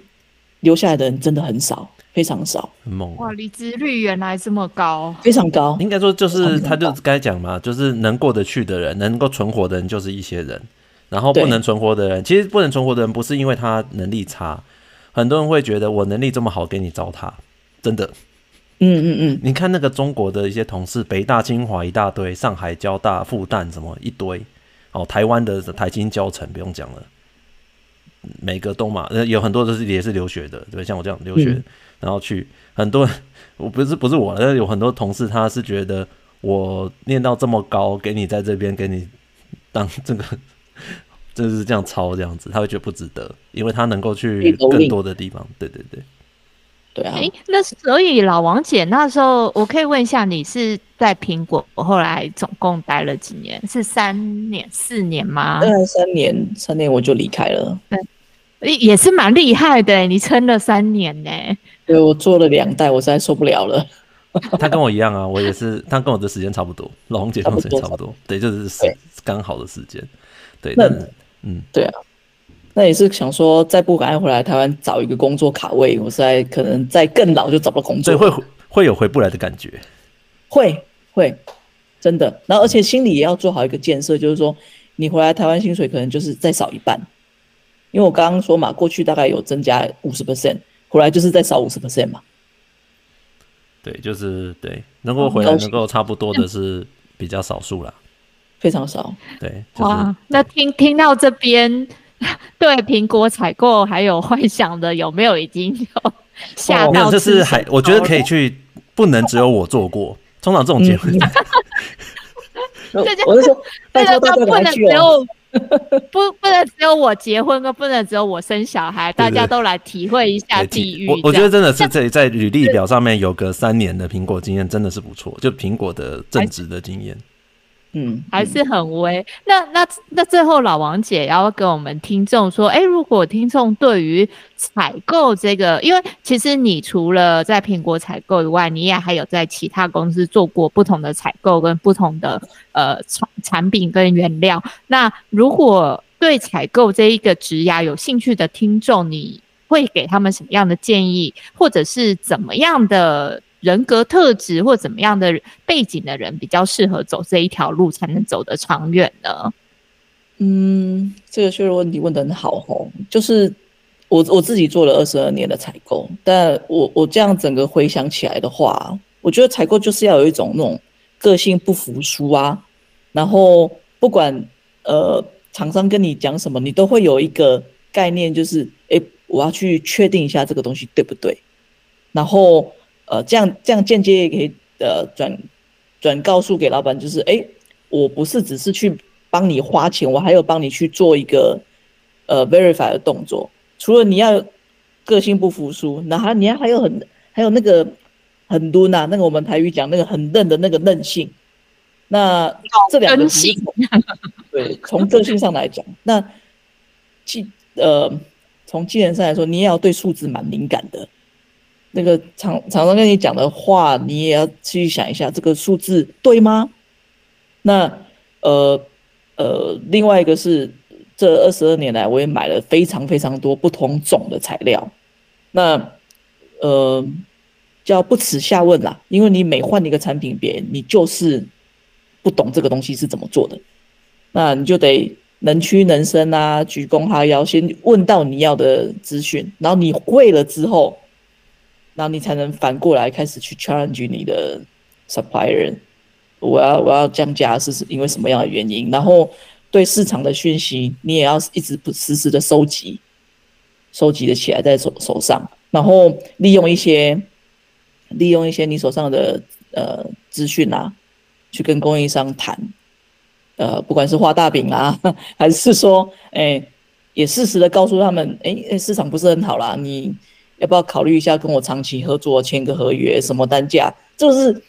留下来的人真的很少。非常少，很猛。哇！离职率原来这么高，非常高。应该说就是，他就该讲嘛，就是能过得去的人，能够存活的人就是一些人，然后不能存活的人，其实不能存活的人不是因为他能力差，很多人会觉得我能力这么好，给你糟蹋，真的。嗯嗯嗯，你看那个中国的一些同事，北大、清华一大堆，上海交大、复旦什么一堆，哦，台湾的台清交成不用讲了，每个都嘛，有很多都是也是留学的，对，像我这样留学。嗯然后去很多，[laughs] 我不是不是我，但是有很多同事，他是觉得我念到这么高，给你在这边给你当这个，[laughs] 就是这样抄这样子，他会觉得不值得，因为他能够去更多的地方。对对对，对啊。哎，那所以老王姐那时候，我可以问一下，你是在苹果，我后来总共待了几年？是三年、四年吗？对，三年，三年我就离开了。对，也是蛮厉害的，你撑了三年呢。对，我做了两代，我实在受不了了。他跟我一样啊，我也是，他跟我的时间差不多，老王姐跟我时间差不多，对，就是刚好的时间。对，那嗯，对啊，那也是想说，再不赶快回来台湾找一个工作卡位，我实在可能在更老就找不到工作，所以会会有回不来的感觉，会会真的。然后而且心里也要做好一个建设，就是说你回来台湾薪水可能就是再少一半，因为我刚刚说嘛，过去大概有增加五十 percent。回来就是再少五十 percent 嘛，对，就是对，能够回来能够差不多的是比较少数啦，非常少。对，就是、哇，那听听到这边，[laughs] 对苹果采购还有幻想的，有没有已经有吓到？没有，就是还我觉得可以去，不能只有我做过。通常这种结婚，[laughs] 我是说，大家都不能只有。不，不能只有我结婚，跟不能只有我生小孩，大家都来体会一下地狱。我我觉得真的是这在履历表上面有个三年的苹果经验，真的是不错，就苹果的正职的经验。嗯，还是很微。那那那最后老王姐要跟我们听众说，哎、如果听众对于采购这个，因为其实你除了在苹果采购以外，你也还有在其他公司做过不同的采购跟不同的呃产产品跟原料。那如果对采购这一个职涯有兴趣的听众，你会给他们什么样的建议，或者是怎么样的？人格特质或怎么样的背景的人比较适合走这一条路，才能走得长远呢？嗯，这个确实问题问得很好哦。就是我我自己做了二十二年的采购，但我我这样整个回想起来的话，我觉得采购就是要有一种那种个性不服输啊，然后不管呃厂商跟你讲什么，你都会有一个概念，就是哎，我要去确定一下这个东西对不对，然后。呃，这样这样间接也可以呃转转告诉给老板，就是哎，我不是只是去帮你花钱，我还有帮你去做一个呃 verify 的动作。除了你要个性不服输，那还你还还有很还有那个很多呐，那个我们台语讲那个很嫩的那个韧性。那这两个性，对，从个性上来讲，那技呃从技能上来说，你也要对数字蛮敏感的。那个厂厂商跟你讲的话，你也要去想一下，这个数字对吗？那呃呃，另外一个是，这二十二年来，我也买了非常非常多不同种的材料。那呃，叫不耻下问啦，因为你每换一个产品别，你就是不懂这个东西是怎么做的，那你就得能屈能伸啊，鞠躬哈腰，先问到你要的资讯，然后你会了之后。然后你才能反过来开始去 challenge 你的 supplier，我要我要降价是因为什么样的原因？然后对市场的讯息，你也要一直不实时的收集，收集的起来在手手上，然后利用一些利用一些你手上的呃资讯啊，去跟供应商谈，呃，不管是画大饼啊，[laughs] 还是说，哎，也适时的告诉他们，哎，市场不是很好啦，你。要不要考虑一下跟我长期合作，签个合约？什么单价？就是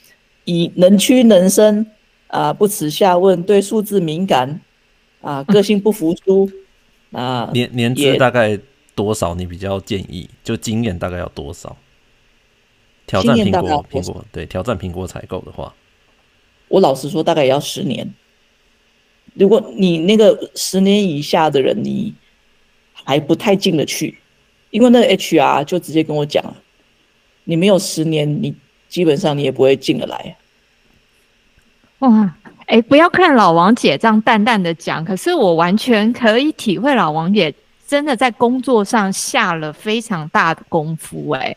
以能屈能伸啊，不耻下问，对数字敏感啊，个性不服输 [laughs] 啊。年年资大概多多少？你比较建议，就经验大概要多少？挑战苹果，苹果对，挑战苹果采购的话，我老实说，大概也要十年。如果你那个十年以下的人，你还不太进得去，因为那个 HR 就直接跟我讲，你没有十年，你基本上你也不会进得来。哇，哎，不要看老王姐这样淡淡的讲，可是我完全可以体会老王姐真的在工作上下了非常大的功夫，哎。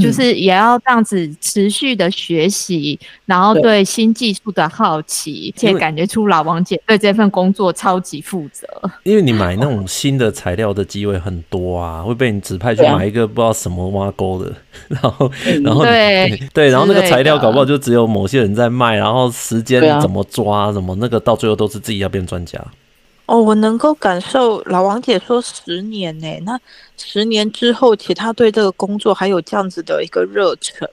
就是也要这样子持续的学习，嗯、然后对新技术的好奇，且感觉出老王姐对这份工作超级负责。因为你买那种新的材料的机会很多啊，会被你指派去买一个不知道什么挖沟的，然后然后对对，然后那个材料搞不好就只有某些人在卖，然后时间怎么抓，什么那个到最后都是自己要变专家。哦，我能够感受老王姐说十年呢，那十年之后，其实他对这个工作还有这样子的一个热忱，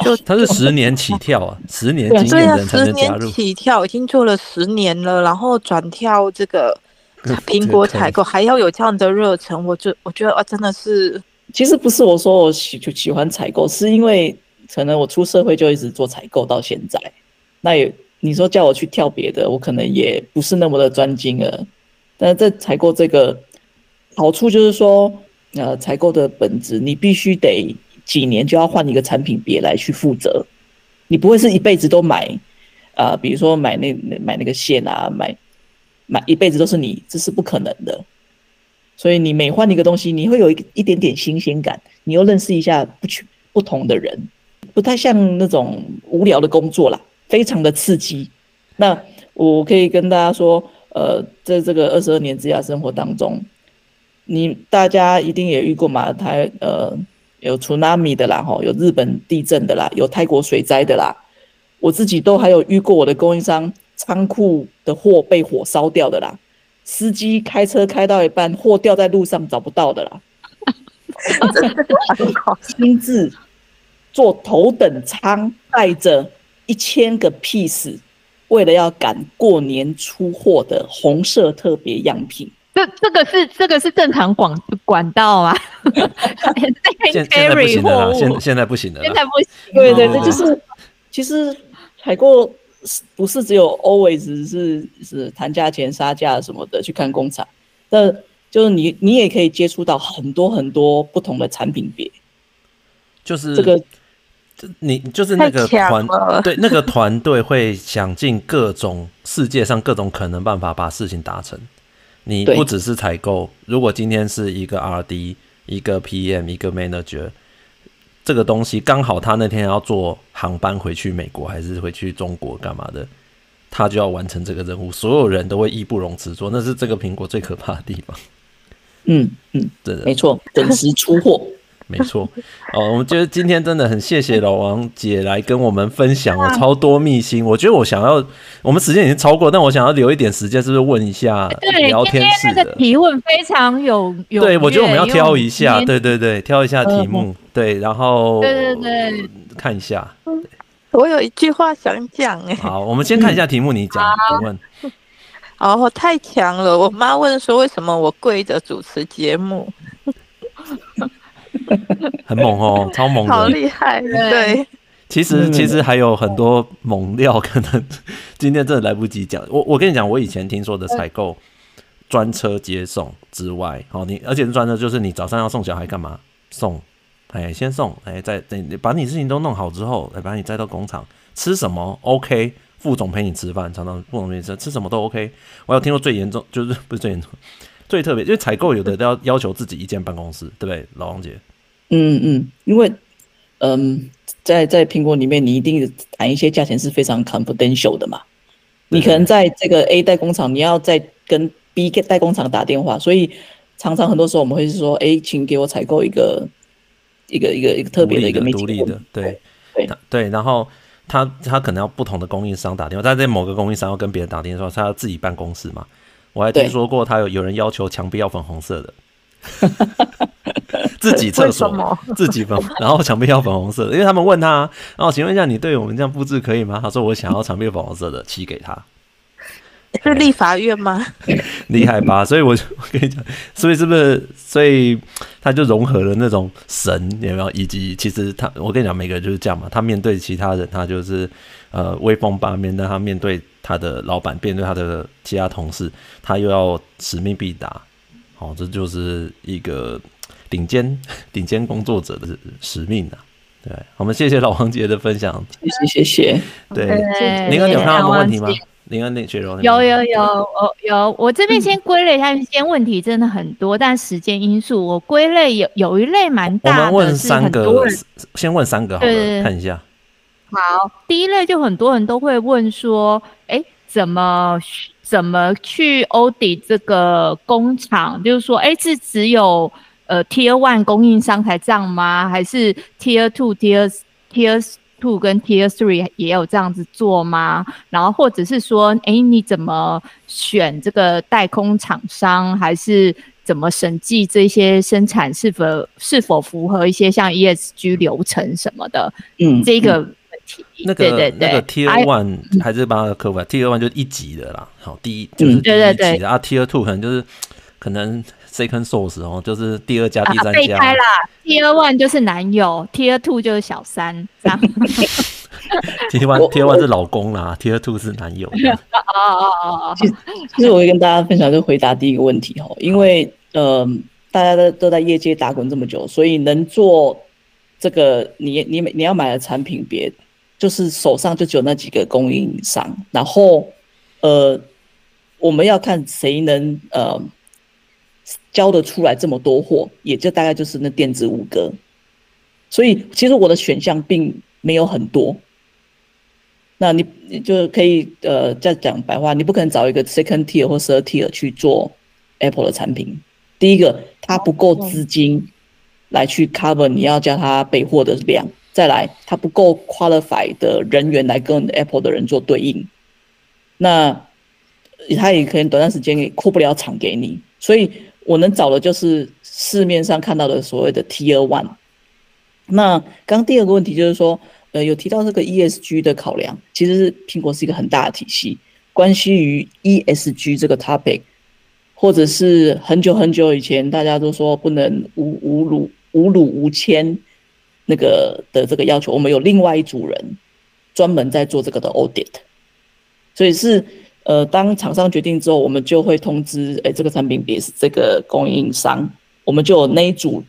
就他是十年起跳啊，十年经验才能加入。十年起跳已经做了十年了，然后转跳这个 [laughs] 苹果采购，还要有这样的热忱，我就我觉得啊，真的是，其实不是我说我喜就喜欢采购，是因为可能我出社会就一直做采购到现在，那也。你说叫我去跳别的，我可能也不是那么的专精了。但是在采购这个好处就是说，呃，采购的本质你必须得几年就要换一个产品别来去负责，你不会是一辈子都买啊、呃，比如说买那买那个线啊，买买一辈子都是你，这是不可能的。所以你每换一个东西，你会有一一点点新鲜感，你又认识一下不不同的人，不太像那种无聊的工作啦。非常的刺激，那我可以跟大家说，呃，在这个二十二年职涯生活当中，你大家一定也遇过嘛？台呃有 tsunami 的啦，吼，有日本地震的啦，有泰国水灾的啦，我自己都还有遇过我的供应商仓库的货被火烧掉的啦，司机开车开到一半货掉在路上找不到的啦，[laughs] [laughs] 亲自坐头等舱带着。一千个 piece，为了要赶过年出货的红色特别样品，这这个是这个是正常管管道啊？[laughs] 现现在不行了，现现在不行了，现在不行。对对这，就是其实采购不是只有 always 是是谈价钱杀价什么的去看工厂，但就是你你也可以接触到很多很多不同的产品别，就是这个。你就是那个团对，那个团队会想尽各种世界上各种可能办法把事情达成。你不只是采购，如果今天是一个 RD、一个 PM、一个 Manager，这个东西刚好他那天要坐航班回去美国还是回去中国干嘛的，他就要完成这个任务，所有人都会义不容辞做，那是这个苹果最可怕的地方。嗯嗯，对的，没错，准时出货。没错，哦，我们觉得今天真的很谢谢老王姐来跟我们分享了超多秘辛。我觉得我想要，我们时间已经超过，但我想要留一点时间，是不是问一下聊天室的提问非常有有。对，我觉得我们要挑一下，对对对，挑一下题目，对，然后对对对，看一下。我有一句话想讲，哎，好，我们先看一下题目，你讲，你问。[laughs] 哦，太强了！我妈问说，为什么我跪着主持节目？[laughs] 很猛哦，超猛的，好厉害！对，其实其实还有很多猛料，可能 [laughs] 今天真的来不及讲。我我跟你讲，我以前听说的采购专车接送之外，哦，你而且是专车，就是你早上要送小孩干嘛？送，哎，先送，哎，再等你把你事情都弄好之后，哎把你载到工厂，吃什么？OK，副总陪你吃饭，常常副总陪你吃，吃什么都 OK。我有听过最严重，就是不是最严重。最特别，因为采购有的都要要求自己一间办公室，对不对，老王姐？嗯嗯，因为嗯，在在苹果里面，你一定谈一些价钱是非常 confidential 的嘛。你可能在这个 A 代工厂，你要再跟 B 代工厂打电话，所以常常很多时候我们会是说，哎，请给我采购一个一个一个一个特别的一个独立的，对对对，然后他他可能要不同的供应商打电话，但在某个供应商要跟别人打电话，他要自己办公室嘛。我还听说过，他有有人要求墙壁要粉红色的，[laughs] 自己厕所自己粉，然后墙壁要粉红色的，因为他们问他，然后请问一下，你对我们这样布置可以吗？他说我想要墙壁粉红色的，漆给他。是立法院吗？[laughs] 厉害吧？所以我我跟你讲，所以是不是？所以他就融合了那种神有没有？以及其实他，我跟你讲，每个人就是这样嘛。他面对其他人，他就是呃威风八面；但他面对他的老板，面对他的其他同事，他又要使命必达。好、哦，这就是一个顶尖 [laughs] 顶尖工作者的使命啊。对，我们谢谢老王姐的分享，谢谢谢谢。对，您有看到什么问题吗？林恩，那雪柔，有有有，我有，我这边先归类一下，因为今天问题真的很多，但时间因素，我归类有有一类蛮大的，我们问三个，先问三个好了，看一下。好，第一类就很多人都会问说，哎，怎么怎么去 audit 这个工厂？就是说，哎，是只有呃 Tier One 供应商才这样吗？还是 Tier Two、Tier Tier Two 跟 Tier Three 也有这样子做吗？然后或者是说，哎，你怎么选这个代工厂商，还是怎么审计这些生产是否是否符合一些像 ESG 流程什么的？嗯，这个问题，那个、对对对，那个 Tier One 还是帮他科普，Tier One 就一级的啦，好，第一就是第一级的、嗯、对对对啊，Tier Two 可能就是可能。Second source 哦，就是第二家、第三家。，Tier One 就是男友，Tier Two 就是小三，这样。[laughs] Tier One，Tier One 是老公啦，Tier Two 是男友。[laughs] 哦哦哦哦。其实，其实我会跟大家分享，就回答第一个问题哦，因为呃，大家都都在业界打滚这么久，所以能做这个，你你你要买的产品别，就是手上就只有那几个供应商，然后呃，我们要看谁能呃。交得出来这么多货，也就大概就是那电子五哥，所以其实我的选项并没有很多。那你你就可以呃再讲白话，你不可能找一个 second tier 或 third tier 去做 Apple 的产品。第一个，它不够资金来去 cover 你要叫他备货的量；再来，它不够 qualified 的人员来跟 Apple 的人做对应。那他也可能短暂时间也扩不了厂给你，所以。我能找的就是市面上看到的所谓的 Tier One。那刚第二个问题就是说，呃，有提到这个 ESG 的考量，其实是苹果是一个很大的体系，关系于 ESG 这个 topic，或者是很久很久以前大家都说不能无无辱无辱无谦那个的这个要求，我们有另外一组人专门在做这个的 audit，所以是。呃，当厂商决定之后，我们就会通知，哎，这个产品别是这个供应商，我们就有那一组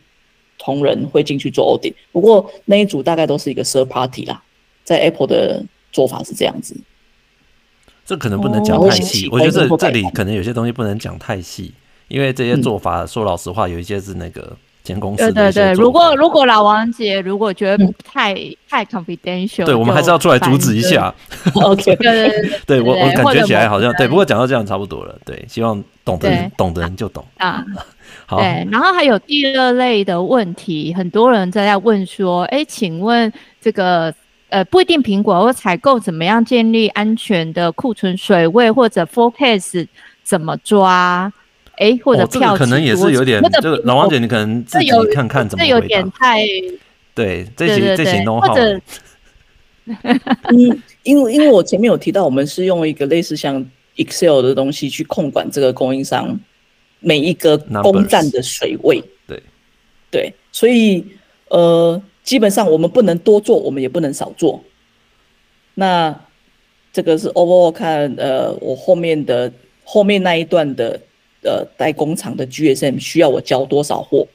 同仁会进去做 audit。不过那一组大概都是一个 third party 啦，在 Apple 的做法是这样子。这可能不能讲太细，哦、我觉得这这里可能有些东西不能讲太细，因为这些做法，说老实话，有一些是那个。公司对对对，如果如果老王姐如果觉得太、嗯、太 confidential，对，我们还是要出来阻止一下。[laughs] OK，对对对，对我我感觉起来好像对，不过讲到这样差不多了。对，希望懂的人懂的人就懂啊。[laughs] 好，对，然后还有第二类的问题，很多人在在问说，哎，请问这个呃不一定苹果或采购怎么样建立安全的库存水位或者 forecast 怎么抓？哎，或者票、哦这个、可能也是有点，这个老王姐，你可能自己看看怎么回答。这有点太对，这些这些 know how 嗯，因为因为我前面有提到，我们是用一个类似像 Excel 的东西去控管这个供应商每一个工站的水位。对对，所以呃，基本上我们不能多做，我们也不能少做。那这个是 overall 看呃，我后面的后面那一段的。呃，代工厂的 GSM 需要我交多少货，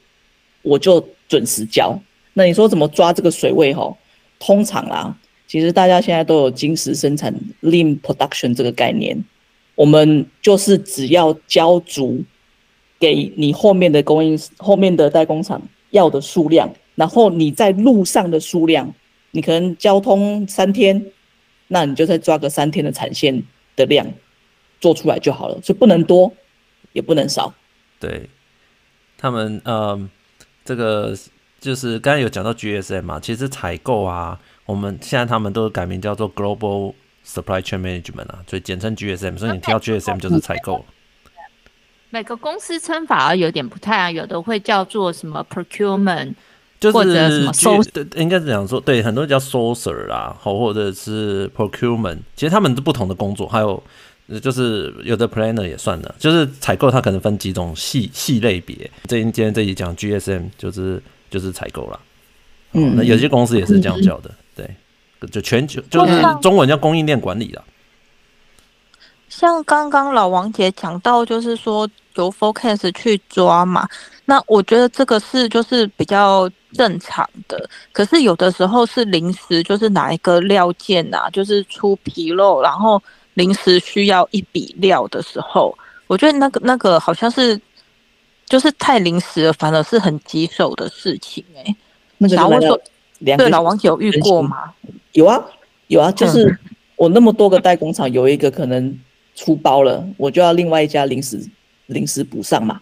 我就准时交。那你说怎么抓这个水位？哈，通常啦，其实大家现在都有精实生产 Lean Production 这个概念。我们就是只要交足给你后面的供应、后面的代工厂要的数量，然后你在路上的数量，你可能交通三天，那你就再抓个三天的产线的量做出来就好了，所以不能多。也不能少，对，他们呃，这个就是刚才有讲到 GSM 嘛，其实采购啊，我们现在他们都改名叫做 Global Supply Chain Management 啊，所以简称 GSM，所以你提到 GSM 就是采购。每个公司称法有点不太啊，有的会叫做什么 Procurement，就是或者什么 Source，应该是讲说，对，很多人叫 Sourcer 啦，或或者是 Procurement，其实他们是不同的工作，还有。就是有的 planner 也算了，就是采购它可能分几种细细类别。这今天这一讲 GSM 就是就是采购啦。嗯，那有些公司也是这样叫的，对，就全球就是中文叫供应链管理啦。像刚刚老王姐讲到，就是说由 forecast 去抓嘛，那我觉得这个是就是比较正常的。可是有的时候是临时，就是哪一个料件呐、啊，就是出纰漏，然后临时需要一笔料的时候，我觉得那个那个好像是就是太临时了，反而是很棘手的事情哎、欸。那个、然后说，对老王姐有遇过吗？有啊，有啊，就是我那么多个代工厂，有一个可能。出包了，我就要另外一家临时临时补上嘛。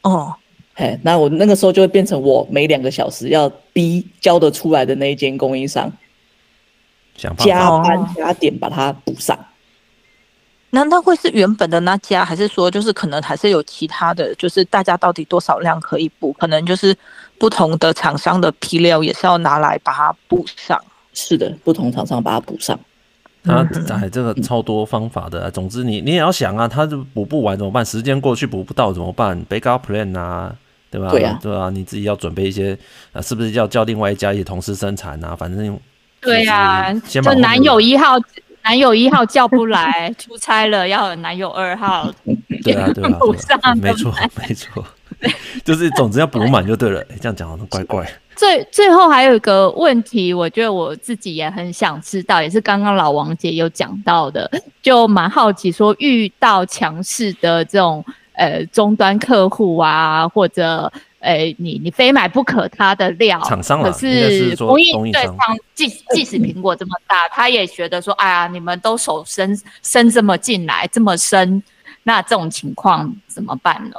哦，嘿，那我那个时候就会变成我每两个小时要逼交得出来的那一间供应商，加班加点把它补上。难道会是原本的那家，还是说就是可能还是有其他的？就是大家到底多少量可以补？可能就是不同的厂商的批料也是要拿来把它补上。是的，不同厂商把它补上。他哎，这个超多方法的、啊。[laughs] 总之你，你你也要想啊，他就补不完怎么办？时间过去补不到怎么办？Backup plan 啊，对吧？对啊，对啊，你自己要准备一些啊，是不是要叫另外一家也同时生产啊？反正对呀、啊，就男友一号，男友一号叫不来，出差了要有男友二号。[laughs] 对啊，对啊，没错，[laughs] 没错，就是总之要补满就对了。[laughs] 哎，这样讲好像怪怪。最最后还有一个问题，我觉得我自己也很想知道，也是刚刚老王姐有讲到的，就蛮好奇说，遇到强势的这种呃终端客户啊，或者呃你你非买不可它的料，厂商可是供应对，即即使苹果这么大，他也觉得说，哎呀，你们都手伸伸这么进来这么深，那这种情况怎么办呢？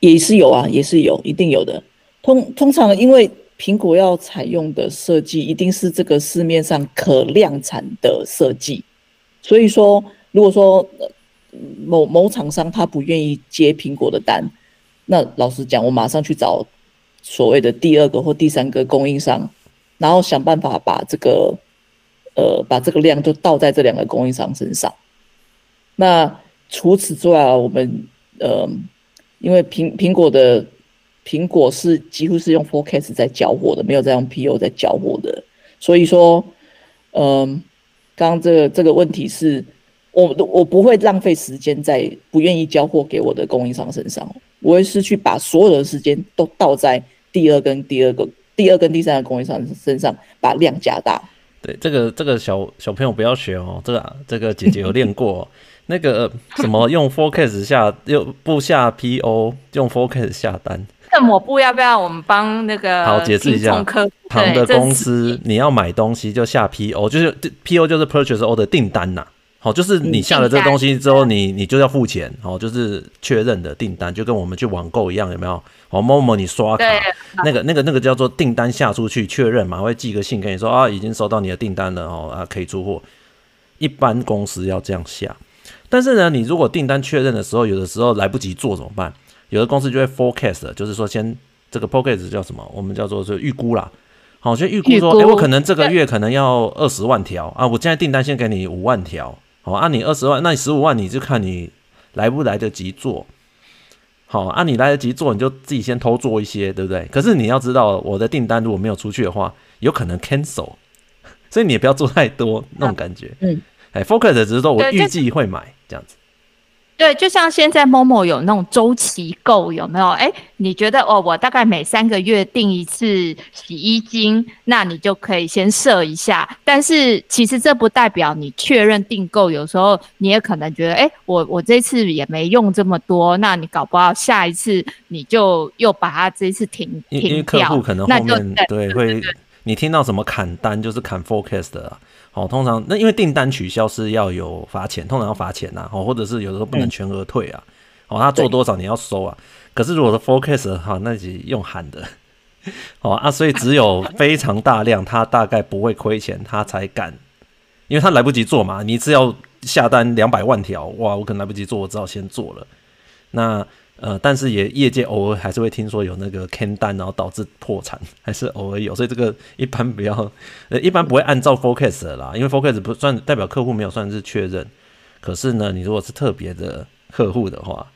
也是有啊，也是有，一定有的。通通常因为。苹果要采用的设计一定是这个市面上可量产的设计，所以说，如果说某某厂商他不愿意接苹果的单，那老实讲，我马上去找所谓的第二个或第三个供应商，然后想办法把这个呃把这个量就倒在这两个供应商身上。那除此之外，我们呃，因为苹苹果的。苹果是几乎是用 forecast 在交货的，没有在用 PO 在交货的。所以说，嗯，刚刚这个这个问题是，我我不会浪费时间在不愿意交货给我的供应商身上，我会是去把所有的时间都倒在第二跟第二个、第二跟第三个供应商身上，把量加大。对，这个这个小小朋友不要学哦，这个这个姐姐有练过，那个什么 [laughs] 用 forecast 下又不下 PO，用 forecast 下单。抹布要不要我们帮那个好解释一下？旁的公司你要买东西就下 PO，就是 PO 就是 Purchase Order 订单呐。好，就是你下了这个东西之后，你你就要付钱，哦，就是确认的订单，就跟我们去网购一样，有没有？哦，某某你刷卡，那个那个那个叫做订单下出去确认嘛，会寄个信跟你说啊，已经收到你的订单了哦，啊可以出货。一般公司要这样下，但是呢，你如果订单确认的时候，有的时候来不及做怎么办？有的公司就会 forecast，就是说先这个 forecast 叫什么？我们叫做是预估啦。好，就预估说，哎、欸，我可能这个月可能要二十万条啊，我现在订单先给你五万条，好，按你二十万，那你十五万你就看你来不来得及做。好，按你来得及做，你就自己先偷做一些，对不对？可是你要知道，我的订单如果没有出去的话，有可能 cancel，[laughs] 所以你也不要做太多那种感觉。嗯，哎，forecast 只是说我预计会买这样子。对，就像现在 Momo 有那种周期购，有没有？哎，你觉得哦，我大概每三个月订一次洗衣精，那你就可以先设一下。但是其实这不代表你确认订购，有时候你也可能觉得，哎，我我这次也没用这么多，那你搞不好下一次你就又把它这一次停停掉。因为客户可能后面对会，你听到什么砍单就是砍 forecast 的啊。哦，通常那因为订单取消是要有罚钱，通常要罚钱呐，哦，或者是有的时候不能全额退啊，哦，他做多少你要收啊，可是如果是 forecast 哈，那是用喊的，[laughs] 哦啊，所以只有 [laughs] 非常大量，他大概不会亏钱，他才敢，因为他来不及做嘛，你只要下单两百万条，哇，我可能来不及做，我只好先做了，那。呃，但是也业界偶尔还是会听说有那个 can 单，然后导致破产，[laughs] 还是偶尔有，所以这个一般不要，呃，一般不会按照 forecast 的啦，因为 forecast 不算代表客户没有算是确认，可是呢，你如果是特别的客户的话，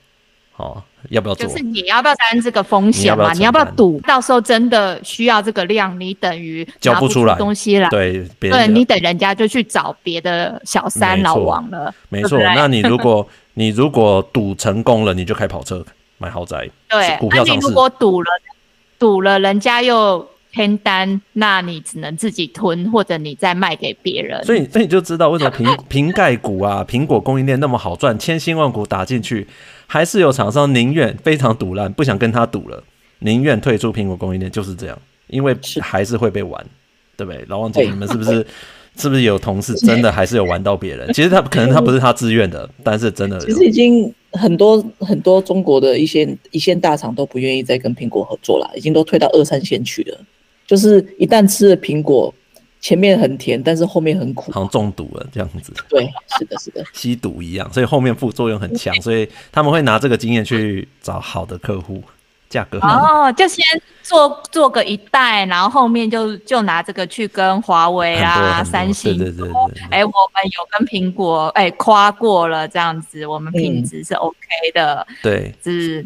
哦，要不要做？就是你要不要担这个风险嘛？你要不要赌？到时候真的需要这个量，你等于交不出来东西了。对，对你等人家就去找别的小三老王了。没错，[laughs] 那你如果你如果赌成功了，你就开跑车买豪宅。对，股票上市。那你如果赌了，赌了人家又。偏单，那你只能自己吞，或者你再卖给别人。所以，所以你就知道为什么 [laughs] 瓶瓶盖股啊，苹果供应链那么好赚，千辛万苦打进去，还是有厂商宁愿非常赌烂，不想跟他赌了，宁愿退出苹果供应链，就是这样，因为还是会被玩，对不对？老王姐，你们是不是是不是有同事真的还是有玩到别人？其实他可能他不是他自愿的，但是真的其实已经很多很多中国的一些一线大厂都不愿意再跟苹果合作了，已经都退到二三线去了。就是一旦吃了苹果，前面很甜，但是后面很苦，好像中毒了这样子。对，是的，是的，吸毒一样，所以后面副作用很强，所以他们会拿这个经验去找好的客户，价格哦，就先做做个一代，然后后面就就拿这个去跟华为啊、三星，对对对对，哎、欸，我们有跟苹果哎夸过了，这样子，我们品质是 OK 的，嗯、对，是。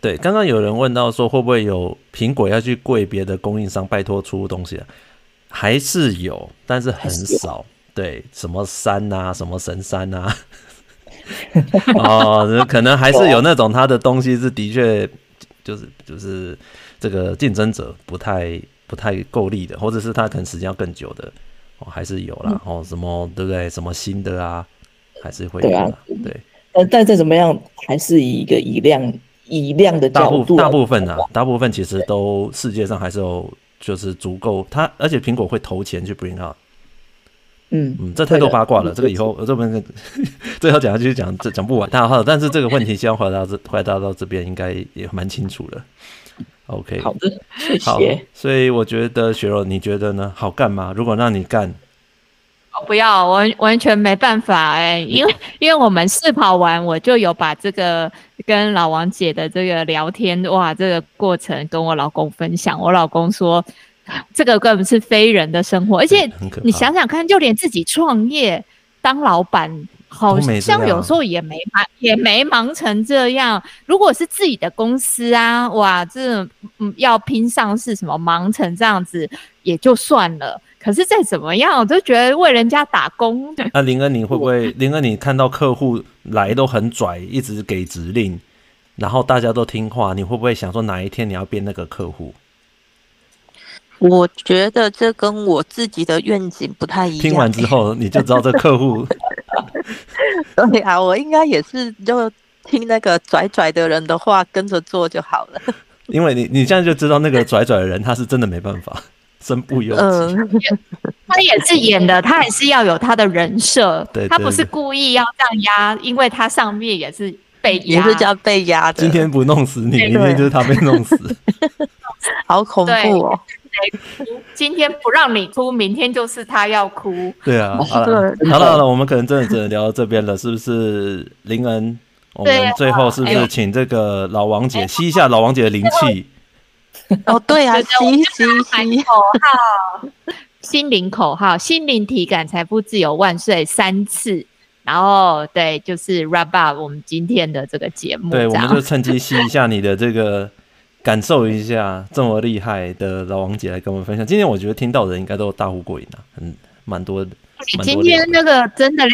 对，刚刚有人问到说，会不会有苹果要去跪别的供应商拜托出东西啊？还是有，但是很少。对，什么山啊，什么神山啊，[laughs] 哦，可能还是有那种他的东西是的确就是就是这个竞争者不太不太够力的，或者是他可能时间要更久的哦，还是有啦。哦，什么对不对？什么新的啊，还是会有啦。对，但但再怎么样，还是以一个以量。以量的角度，大部分啊，大部分其实都世界上还是有，就是足够它，而且苹果会投钱去 bring out。嗯嗯，这太多八卦了，这个以后这边 [laughs] 最后讲下去讲这讲不完。大好，但是这个问题希望回答这回答到这边应该也蛮清楚了。OK，好的，谢谢。好，所以我觉得雪柔，你觉得呢？好干吗？如果让你干？不要，完完全没办法哎、欸，[laughs] 因为因为我们试跑完，我就有把这个跟老王姐的这个聊天哇，这个过程跟我老公分享。我老公说，这个根本是非人的生活，而且你想想看，就连自己创业当老板，好像有时候也没忙，也没忙成这样。如果是自己的公司啊，哇，这嗯要拼上市什么，忙成这样子也就算了。可是再怎么样，我都觉得为人家打工。那林恩，你会不会？[laughs] 林恩，你看到客户来都很拽，一直给指令，然后大家都听话，你会不会想说哪一天你要变那个客户？我觉得这跟我自己的愿景不太一样。听完之后你就知道这客户。[laughs] 对啊，我应该也是就听那个拽拽的人的话，跟着做就好了。[laughs] 因为你你现在就知道那个拽拽的人，他是真的没办法。身不由己，嗯，[laughs] 他也是演的，他也是要有他的人设，对，他不是故意要这样压，因为他上面也是被压，也是叫被压的。今天不弄死你，明天就是他被弄死，好恐怖哦！[laughs] 今天不让你哭，明天就是他要哭。对啊，[laughs] 好了，好了，好了，我们可能真的只能聊到这边了，是不是？林恩，我们最后是不是请这个老王姐吸一下老王姐的灵气？哦，对啊，[laughs] 吸吸吸口号，心灵口号，心灵体感，财富自由万岁三次，然后对，就是 wrap up 我们今天的这个节目。对，我们就趁机吸一下你的这个感受一下，这么厉害的老王姐来跟我们分享。今天我觉得听到的人应该都大呼过瘾啊，很蛮多的。今天那个真的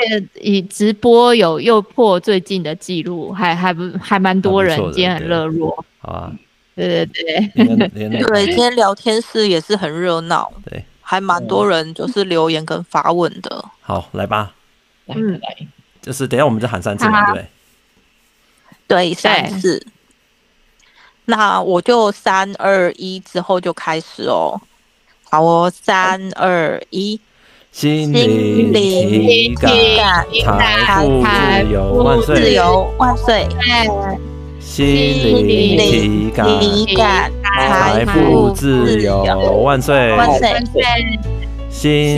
以直播有又破最近的记录，还还不还蛮多人，今天很热络。好啊。对对对，[laughs] 对，今天聊天室也是很热闹，对，还蛮多人就是留言跟发问的。好，来吧，嗯，来，就是等一下我们就喊三次嘛，对，对，三次。那我就三二一之后就开始哦。好哦，三二一，心灵体感，财富自由万岁。心灵体感，财富自由万岁！万岁！心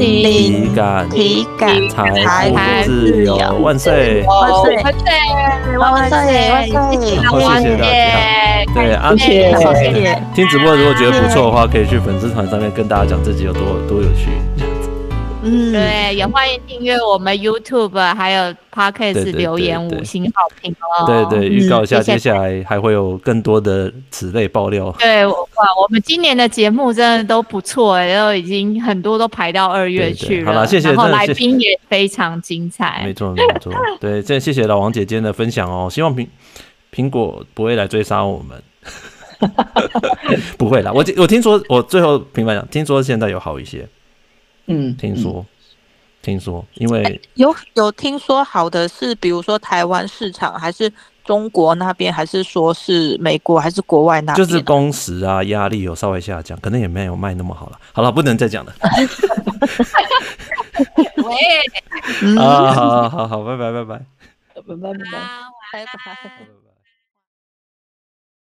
灵体感，体感财富自由万岁！万岁！万岁！万岁！万岁！好，谢谢大家。对，阿谢，谢谢。听直播如果觉得不错的话，可以去粉丝团上面跟大家讲自己有多多有趣。嗯，对，也欢迎订阅我们 YouTube 还有 Podcast 留言五星好评哦。对对，预告一下，接下来还会有更多的此类爆料。对，哇，我们今年的节目真的都不错哎，都已经很多都排到二月去了。好了，谢谢。然后来宾也非常精彩。没错没错，对，这谢谢老王姐今天的分享哦。希望苹苹果不会来追杀我们。[laughs] 不会啦，我我听说，我最后平板讲，听说现在有好一些。嗯，听说，嗯、听说，因为、欸、有有听说好的是，比如说台湾市场，还是中国那边，还是说是美国，还是国外那边？就是工时啊，压力有稍微下降，可能也没有卖那么好了。[laughs] 好了，不能再讲了。[laughs] 喂，啊，好好好好，拜拜拜拜，拜拜拜拜拜拜。